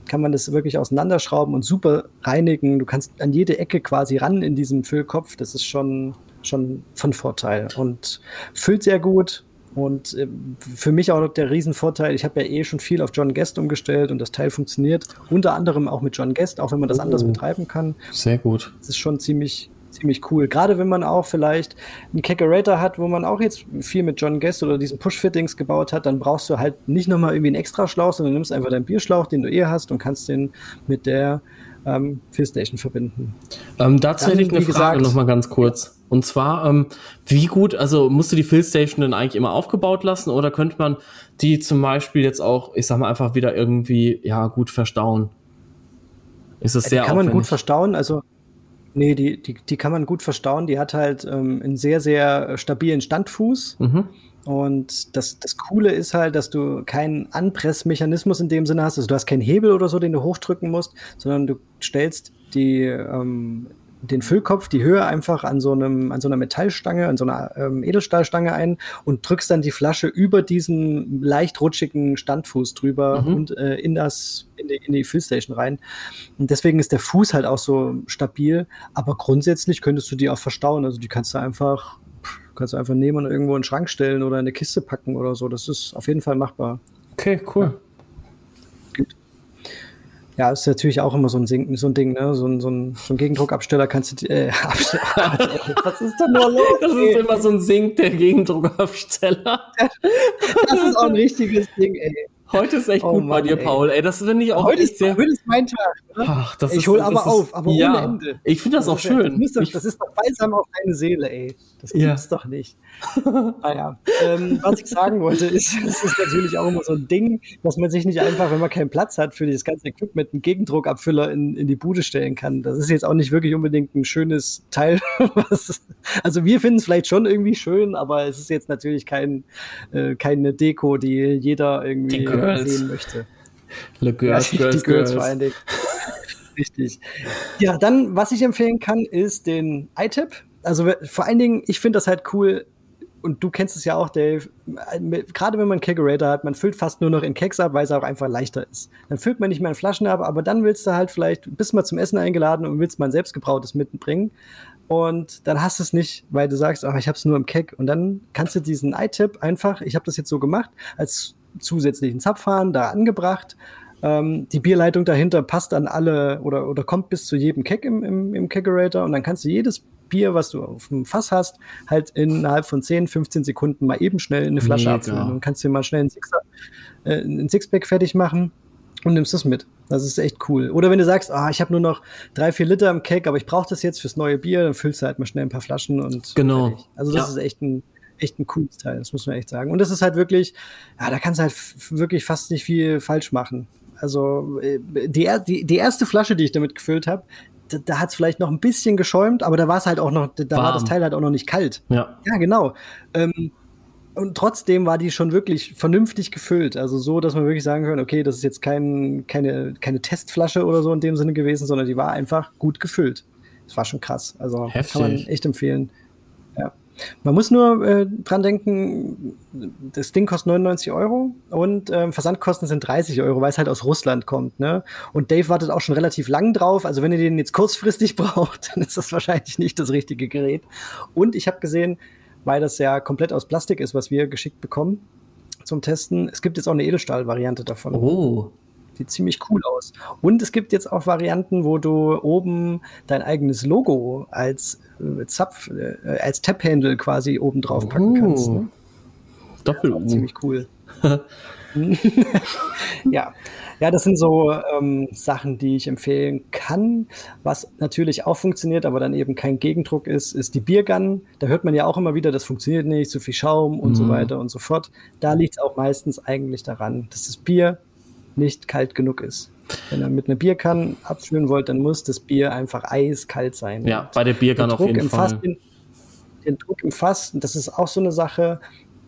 kann man das wirklich auseinanderschrauben und super reinigen. Du kannst an jede Ecke quasi ran in diesem Füllkopf. Das ist schon, schon von Vorteil und füllt sehr gut. Und äh, für mich auch noch der Riesenvorteil, ich habe ja eh schon viel auf John Guest umgestellt und das Teil funktioniert unter anderem auch mit John Guest, auch wenn man das oh, anders betreiben kann. Sehr gut. Das ist schon ziemlich, ziemlich cool. Gerade wenn man auch vielleicht einen Kegerator hat, wo man auch jetzt viel mit John Guest oder diesen Push-Fittings gebaut hat, dann brauchst du halt nicht nochmal irgendwie einen extra Schlauch, sondern nimmst einfach deinen Bierschlauch, den du eh hast und kannst den mit der ähm, Fillstation verbinden. Ähm, dazu hätte ich eine Frage nochmal ganz kurz. Und zwar, ähm, wie gut, also musst du die Fillstation denn eigentlich immer aufgebaut lassen oder könnte man die zum Beispiel jetzt auch, ich sag mal, einfach wieder irgendwie, ja, gut verstauen? Ist das sehr ja, Kann aufwendig? man gut verstauen, also Nee, die, die, die kann man gut verstauen. Die hat halt ähm, einen sehr, sehr stabilen Standfuß. Mhm. Und das, das Coole ist halt, dass du keinen Anpressmechanismus in dem Sinne hast. Also du hast keinen Hebel oder so, den du hochdrücken musst, sondern du stellst die, ähm, den Füllkopf, die Höhe einfach an so einem, an so einer Metallstange, an so einer ähm, Edelstahlstange ein und drückst dann die Flasche über diesen leicht rutschigen Standfuß drüber mhm. und äh, in das, in die, in die Füllstation rein. Und deswegen ist der Fuß halt auch so stabil. Aber grundsätzlich könntest du die auch verstauen. Also die kannst du einfach, kannst du einfach nehmen und irgendwo in den Schrank stellen oder in eine Kiste packen oder so. Das ist auf jeden Fall machbar. Okay, cool. Ja. Ja, ist natürlich auch immer so ein, Sing so ein Ding, ne? So ein, so ein, so ein Gegendruckabsteller kannst du, äh, [LAUGHS] was ist denn nur los? [LAUGHS] Das ey? ist immer so ein Sink, der Gegendruckabsteller. das ist auch ein richtiges Ding, ey. Heute ist echt oh, gut Mann, bei dir, ey. Paul. Ey, das finde ich auch heute ist, sehr. Heute ist mein Tag. Ach, das ich hole aber ist, auf, aber ja, ohne Ende. Ich finde das, das, auch schön. Das, das, das, ist doch balsam auf deine Seele, ey. Das gibt's ja. doch nicht. [LAUGHS] naja, ähm, was ich sagen wollte, ist, [LAUGHS] es ist natürlich auch immer so ein Ding, dass man sich nicht einfach, wenn man keinen Platz hat für dieses ganze Equipment, einen Gegendruckabfüller in, in die Bude stellen kann. Das ist jetzt auch nicht wirklich unbedingt ein schönes Teil. [LAUGHS] Was, also wir finden es vielleicht schon irgendwie schön, aber es ist jetzt natürlich kein, äh, keine Deko, die jeder irgendwie sehen möchte. Le Girls, ja, Girls, die Girls, Girls vor allen Dingen. Richtig. Ja, dann, was ich empfehlen kann, ist den iTip. Also vor allen Dingen, ich finde das halt cool, und du kennst es ja auch, Dave, gerade wenn man Kegerator hat, man füllt fast nur noch in Keks ab, weil es auch einfach leichter ist. Dann füllt man nicht mehr in Flaschen ab, aber dann willst du halt vielleicht, bist mal zum Essen eingeladen und willst mal ein selbstgebrautes mitbringen. Und dann hast du es nicht, weil du sagst, ach, ich habe es nur im Keg. Und dann kannst du diesen iTip einfach, ich habe das jetzt so gemacht, als zusätzlichen Zapfhahn da angebracht. Ähm, die Bierleitung dahinter passt an alle oder, oder kommt bis zu jedem Keg im, im, im Kegerator und dann kannst du jedes Bier, was du auf dem Fass hast, halt innerhalb von 10, 15 Sekunden mal eben schnell in eine Flasche Mega. abfüllen. Und kannst dir mal schnell ein, Sixer, äh, ein Sixpack fertig machen und nimmst das mit. Das ist echt cool. Oder wenn du sagst, ah, ich habe nur noch drei, vier Liter im Keg, aber ich brauche das jetzt fürs neue Bier, dann füllst du halt mal schnell ein paar Flaschen und genau. Fertig. Also das ja. ist echt ein echt ein cooles Teil, das muss man echt sagen. Und das ist halt wirklich, ja, da kannst du halt wirklich fast nicht viel falsch machen. Also äh, die, die, die erste Flasche, die ich damit gefüllt habe, da, da hat es vielleicht noch ein bisschen geschäumt, aber da war es halt auch noch, da Warm. war das Teil halt auch noch nicht kalt. Ja. Ja, genau. Ähm, und trotzdem war die schon wirklich vernünftig gefüllt. Also so, dass man wirklich sagen kann, okay, das ist jetzt kein, keine, keine Testflasche oder so in dem Sinne gewesen, sondern die war einfach gut gefüllt. Das war schon krass. Also Heftig. kann man echt empfehlen. Man muss nur äh, dran denken, das Ding kostet 99 Euro und ähm, Versandkosten sind 30 Euro, weil es halt aus Russland kommt. Ne? Und Dave wartet auch schon relativ lang drauf. Also wenn ihr den jetzt kurzfristig [LAUGHS] braucht, dann ist das wahrscheinlich nicht das richtige Gerät. Und ich habe gesehen, weil das ja komplett aus Plastik ist, was wir geschickt bekommen zum Testen, es gibt jetzt auch eine Edelstahl-Variante davon. Oh. Sieht ziemlich cool aus. Und es gibt jetzt auch Varianten, wo du oben dein eigenes Logo als äh, Zapf, äh, als Tap-Handle quasi oben drauf packen uh, kannst. Ne? Doppel. Ja, ziemlich cool. [LAUGHS] [LAUGHS] ja. Ja, das sind so ähm, Sachen, die ich empfehlen kann. Was natürlich auch funktioniert, aber dann eben kein Gegendruck ist, ist die Biergun. Da hört man ja auch immer wieder, das funktioniert nicht, zu viel Schaum und mhm. so weiter und so fort. Da liegt es auch meistens eigentlich daran, dass das Bier nicht kalt genug ist. Wenn ihr mit einer Bierkanne abfüllen wollt, dann muss das Bier einfach eiskalt sein. Ja, bei der Bierkanne auf jeden Fall. Fass, den, den, Druck im Fass, das ist auch so eine Sache,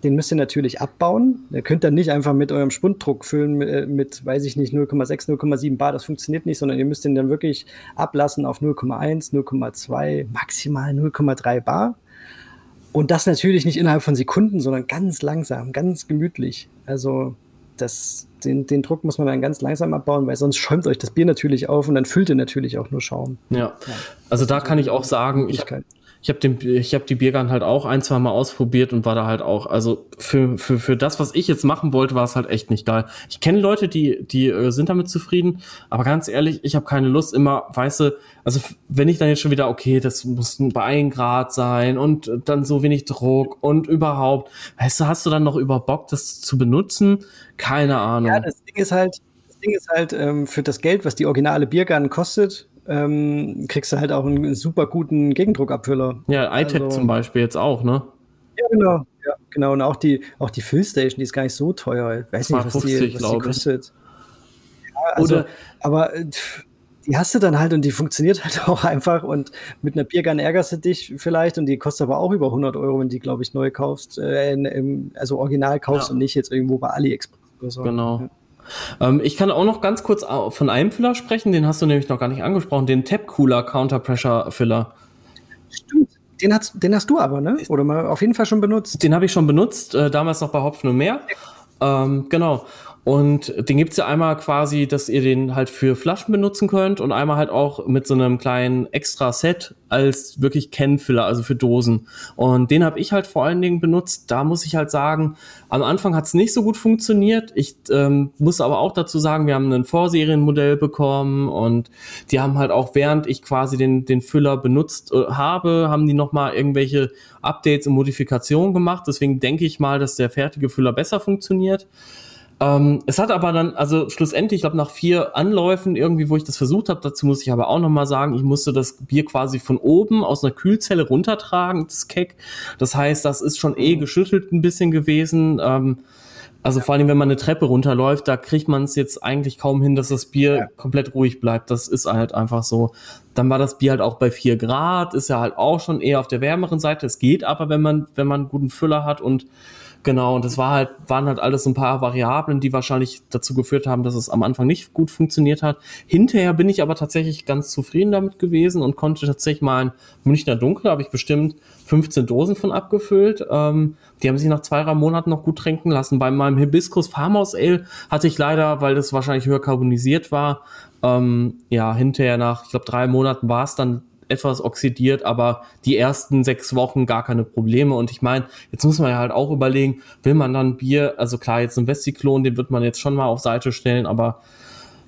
den müsst ihr natürlich abbauen. Ihr könnt dann nicht einfach mit eurem Spunddruck füllen mit, äh, mit weiß ich nicht, 0,6, 0,7 Bar. Das funktioniert nicht, sondern ihr müsst den dann wirklich ablassen auf 0,1, 0,2, maximal 0,3 Bar. Und das natürlich nicht innerhalb von Sekunden, sondern ganz langsam, ganz gemütlich. Also das, den, den Druck muss man dann ganz langsam abbauen, weil sonst schäumt euch das Bier natürlich auf und dann füllt ihr natürlich auch nur Schaum. Ja, ja. also da kann ich auch sagen, ich, ich habe den, ich habe die Biergarn halt auch ein, zwei Mal ausprobiert und war da halt auch, also für, für, für das, was ich jetzt machen wollte, war es halt echt nicht geil. Ich kenne Leute, die, die äh, sind damit zufrieden, aber ganz ehrlich, ich habe keine Lust immer, weißt du, also wenn ich dann jetzt schon wieder, okay, das muss bei ein Grad sein und dann so wenig Druck und überhaupt, weißt du, hast du dann noch über Bock, das zu benutzen? Keine Ahnung. Ja, das Ding ist halt, das Ding ist halt, ähm, für das Geld, was die originale Biergarn kostet, ähm, kriegst du halt auch einen super guten Gegendruckabfüller. Ja, iTap also, zum Beispiel jetzt auch, ne? Ja, genau. Ja, genau. Und auch die, auch die Füllstation, die ist gar nicht so teuer. Ich weiß nicht, was 50, die, was die kostet. Ja, also, Oder aber äh, die hast du dann halt und die funktioniert [LAUGHS] halt auch einfach und mit einer Biergun ärgerst du dich vielleicht und die kostet aber auch über 100 Euro, wenn die, glaube ich, neu kaufst, äh, in, also original kaufst ja. und nicht jetzt irgendwo bei AliExpress oder so. Genau. Ja. Ähm, ich kann auch noch ganz kurz von einem Filler sprechen, den hast du nämlich noch gar nicht angesprochen, den Tap Cooler Counter Pressure Filler. Stimmt. Den hast, den hast du aber, ne? Oder mal auf jeden Fall schon benutzt. Den habe ich schon benutzt, äh, damals noch bei Hopfen und Meer. Ähm, genau. Und den gibt's ja einmal quasi, dass ihr den halt für Flaschen benutzen könnt und einmal halt auch mit so einem kleinen extra Set als wirklich Can-Filler, also für Dosen. Und den habe ich halt vor allen Dingen benutzt. Da muss ich halt sagen, am Anfang hat's nicht so gut funktioniert. Ich ähm, muss aber auch dazu sagen, wir haben ein Vorserienmodell bekommen und die haben halt auch, während ich quasi den, den Füller benutzt äh, habe, haben die nochmal irgendwelche Updates und Modifikationen gemacht. Deswegen denke ich mal, dass der fertige Füller besser funktioniert. Ähm, es hat aber dann, also schlussendlich, ich glaube, nach vier Anläufen irgendwie, wo ich das versucht habe, dazu muss ich aber auch nochmal sagen, ich musste das Bier quasi von oben aus einer Kühlzelle runtertragen, das Keck. Das heißt, das ist schon eh geschüttelt ein bisschen gewesen. Ähm, also vor allem, wenn man eine Treppe runterläuft, da kriegt man es jetzt eigentlich kaum hin, dass das Bier ja. komplett ruhig bleibt. Das ist halt einfach so. Dann war das Bier halt auch bei vier Grad, ist ja halt auch schon eher auf der wärmeren Seite. Es geht aber, wenn man, wenn man einen guten Füller hat und Genau, und das war halt, waren halt alles ein paar Variablen, die wahrscheinlich dazu geführt haben, dass es am Anfang nicht gut funktioniert hat. Hinterher bin ich aber tatsächlich ganz zufrieden damit gewesen und konnte tatsächlich mal ein Münchner Dunkel, habe ich bestimmt 15 Dosen von abgefüllt. Ähm, die haben sich nach zwei, drei Monaten noch gut tränken lassen. Bei meinem Hibiscus Farmhouse Ale hatte ich leider, weil das wahrscheinlich höher carbonisiert war, ähm, ja, hinterher nach, ich glaube, drei Monaten war es dann etwas oxidiert, aber die ersten sechs Wochen gar keine Probleme. Und ich meine, jetzt muss man ja halt auch überlegen, will man dann Bier, also klar, jetzt ein Vestiklon, den wird man jetzt schon mal auf Seite stellen, aber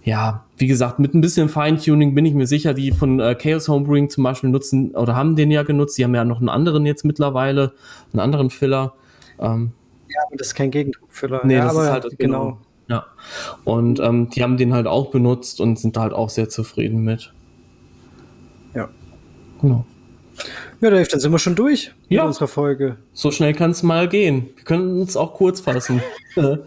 ja, wie gesagt, mit ein bisschen Feintuning bin ich mir sicher, die von äh, Chaos Homebrewing zum Beispiel nutzen oder haben den ja genutzt. Die haben ja noch einen anderen jetzt mittlerweile, einen anderen Filler. Ähm, ja, aber das ist kein Gegendruckfüller. Nee, ja, das ist halt genau. genau. Ja. Und ähm, die haben den halt auch benutzt und sind halt auch sehr zufrieden mit. Genau. Ja, Dave, dann sind wir schon durch ja. mit unserer Folge. So schnell kann es mal gehen. Wir können uns auch kurz fassen. [LAUGHS] ja.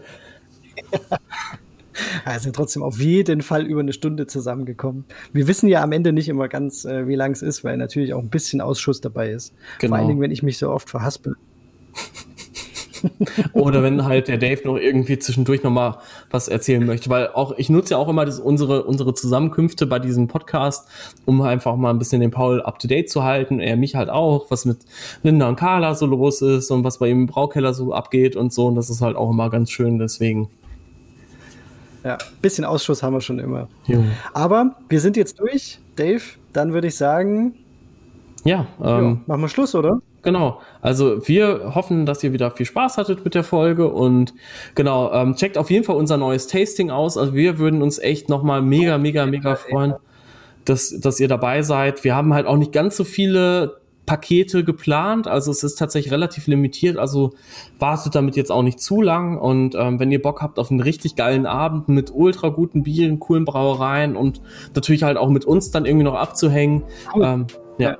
Wir sind trotzdem auf jeden Fall über eine Stunde zusammengekommen. Wir wissen ja am Ende nicht immer ganz, äh, wie lang es ist, weil natürlich auch ein bisschen Ausschuss dabei ist. Genau. Vor allen Dingen, wenn ich mich so oft verhaspel. [LAUGHS] Oder wenn halt der Dave noch irgendwie zwischendurch nochmal was erzählen möchte. Weil auch, ich nutze ja auch immer das, unsere, unsere Zusammenkünfte bei diesem Podcast, um einfach mal ein bisschen den Paul up to date zu halten. Er mich halt auch, was mit Linda und Carla so los ist und was bei ihm im Braukeller so abgeht und so. Und das ist halt auch immer ganz schön, deswegen. Ja, bisschen Ausschuss haben wir schon immer. Ja. Aber wir sind jetzt durch, Dave. Dann würde ich sagen, ja, ähm, ja, machen wir Schluss, oder? Genau. Also wir hoffen, dass ihr wieder viel Spaß hattet mit der Folge und genau, ähm, checkt auf jeden Fall unser neues Tasting aus. Also wir würden uns echt nochmal mega, mega, mega freuen, dass, dass ihr dabei seid. Wir haben halt auch nicht ganz so viele Pakete geplant, also es ist tatsächlich relativ limitiert, also wartet damit jetzt auch nicht zu lang und ähm, wenn ihr Bock habt auf einen richtig geilen Abend mit ultra guten Bieren, coolen Brauereien und natürlich halt auch mit uns dann irgendwie noch abzuhängen, cool. ähm, ja.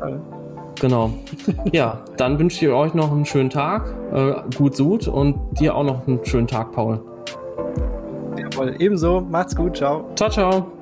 ja Genau. Ja, dann wünsche ich euch noch einen schönen Tag, äh, gut Sud und dir auch noch einen schönen Tag, Paul. Jawohl, ebenso. Macht's gut. Ciao. Ciao, ciao.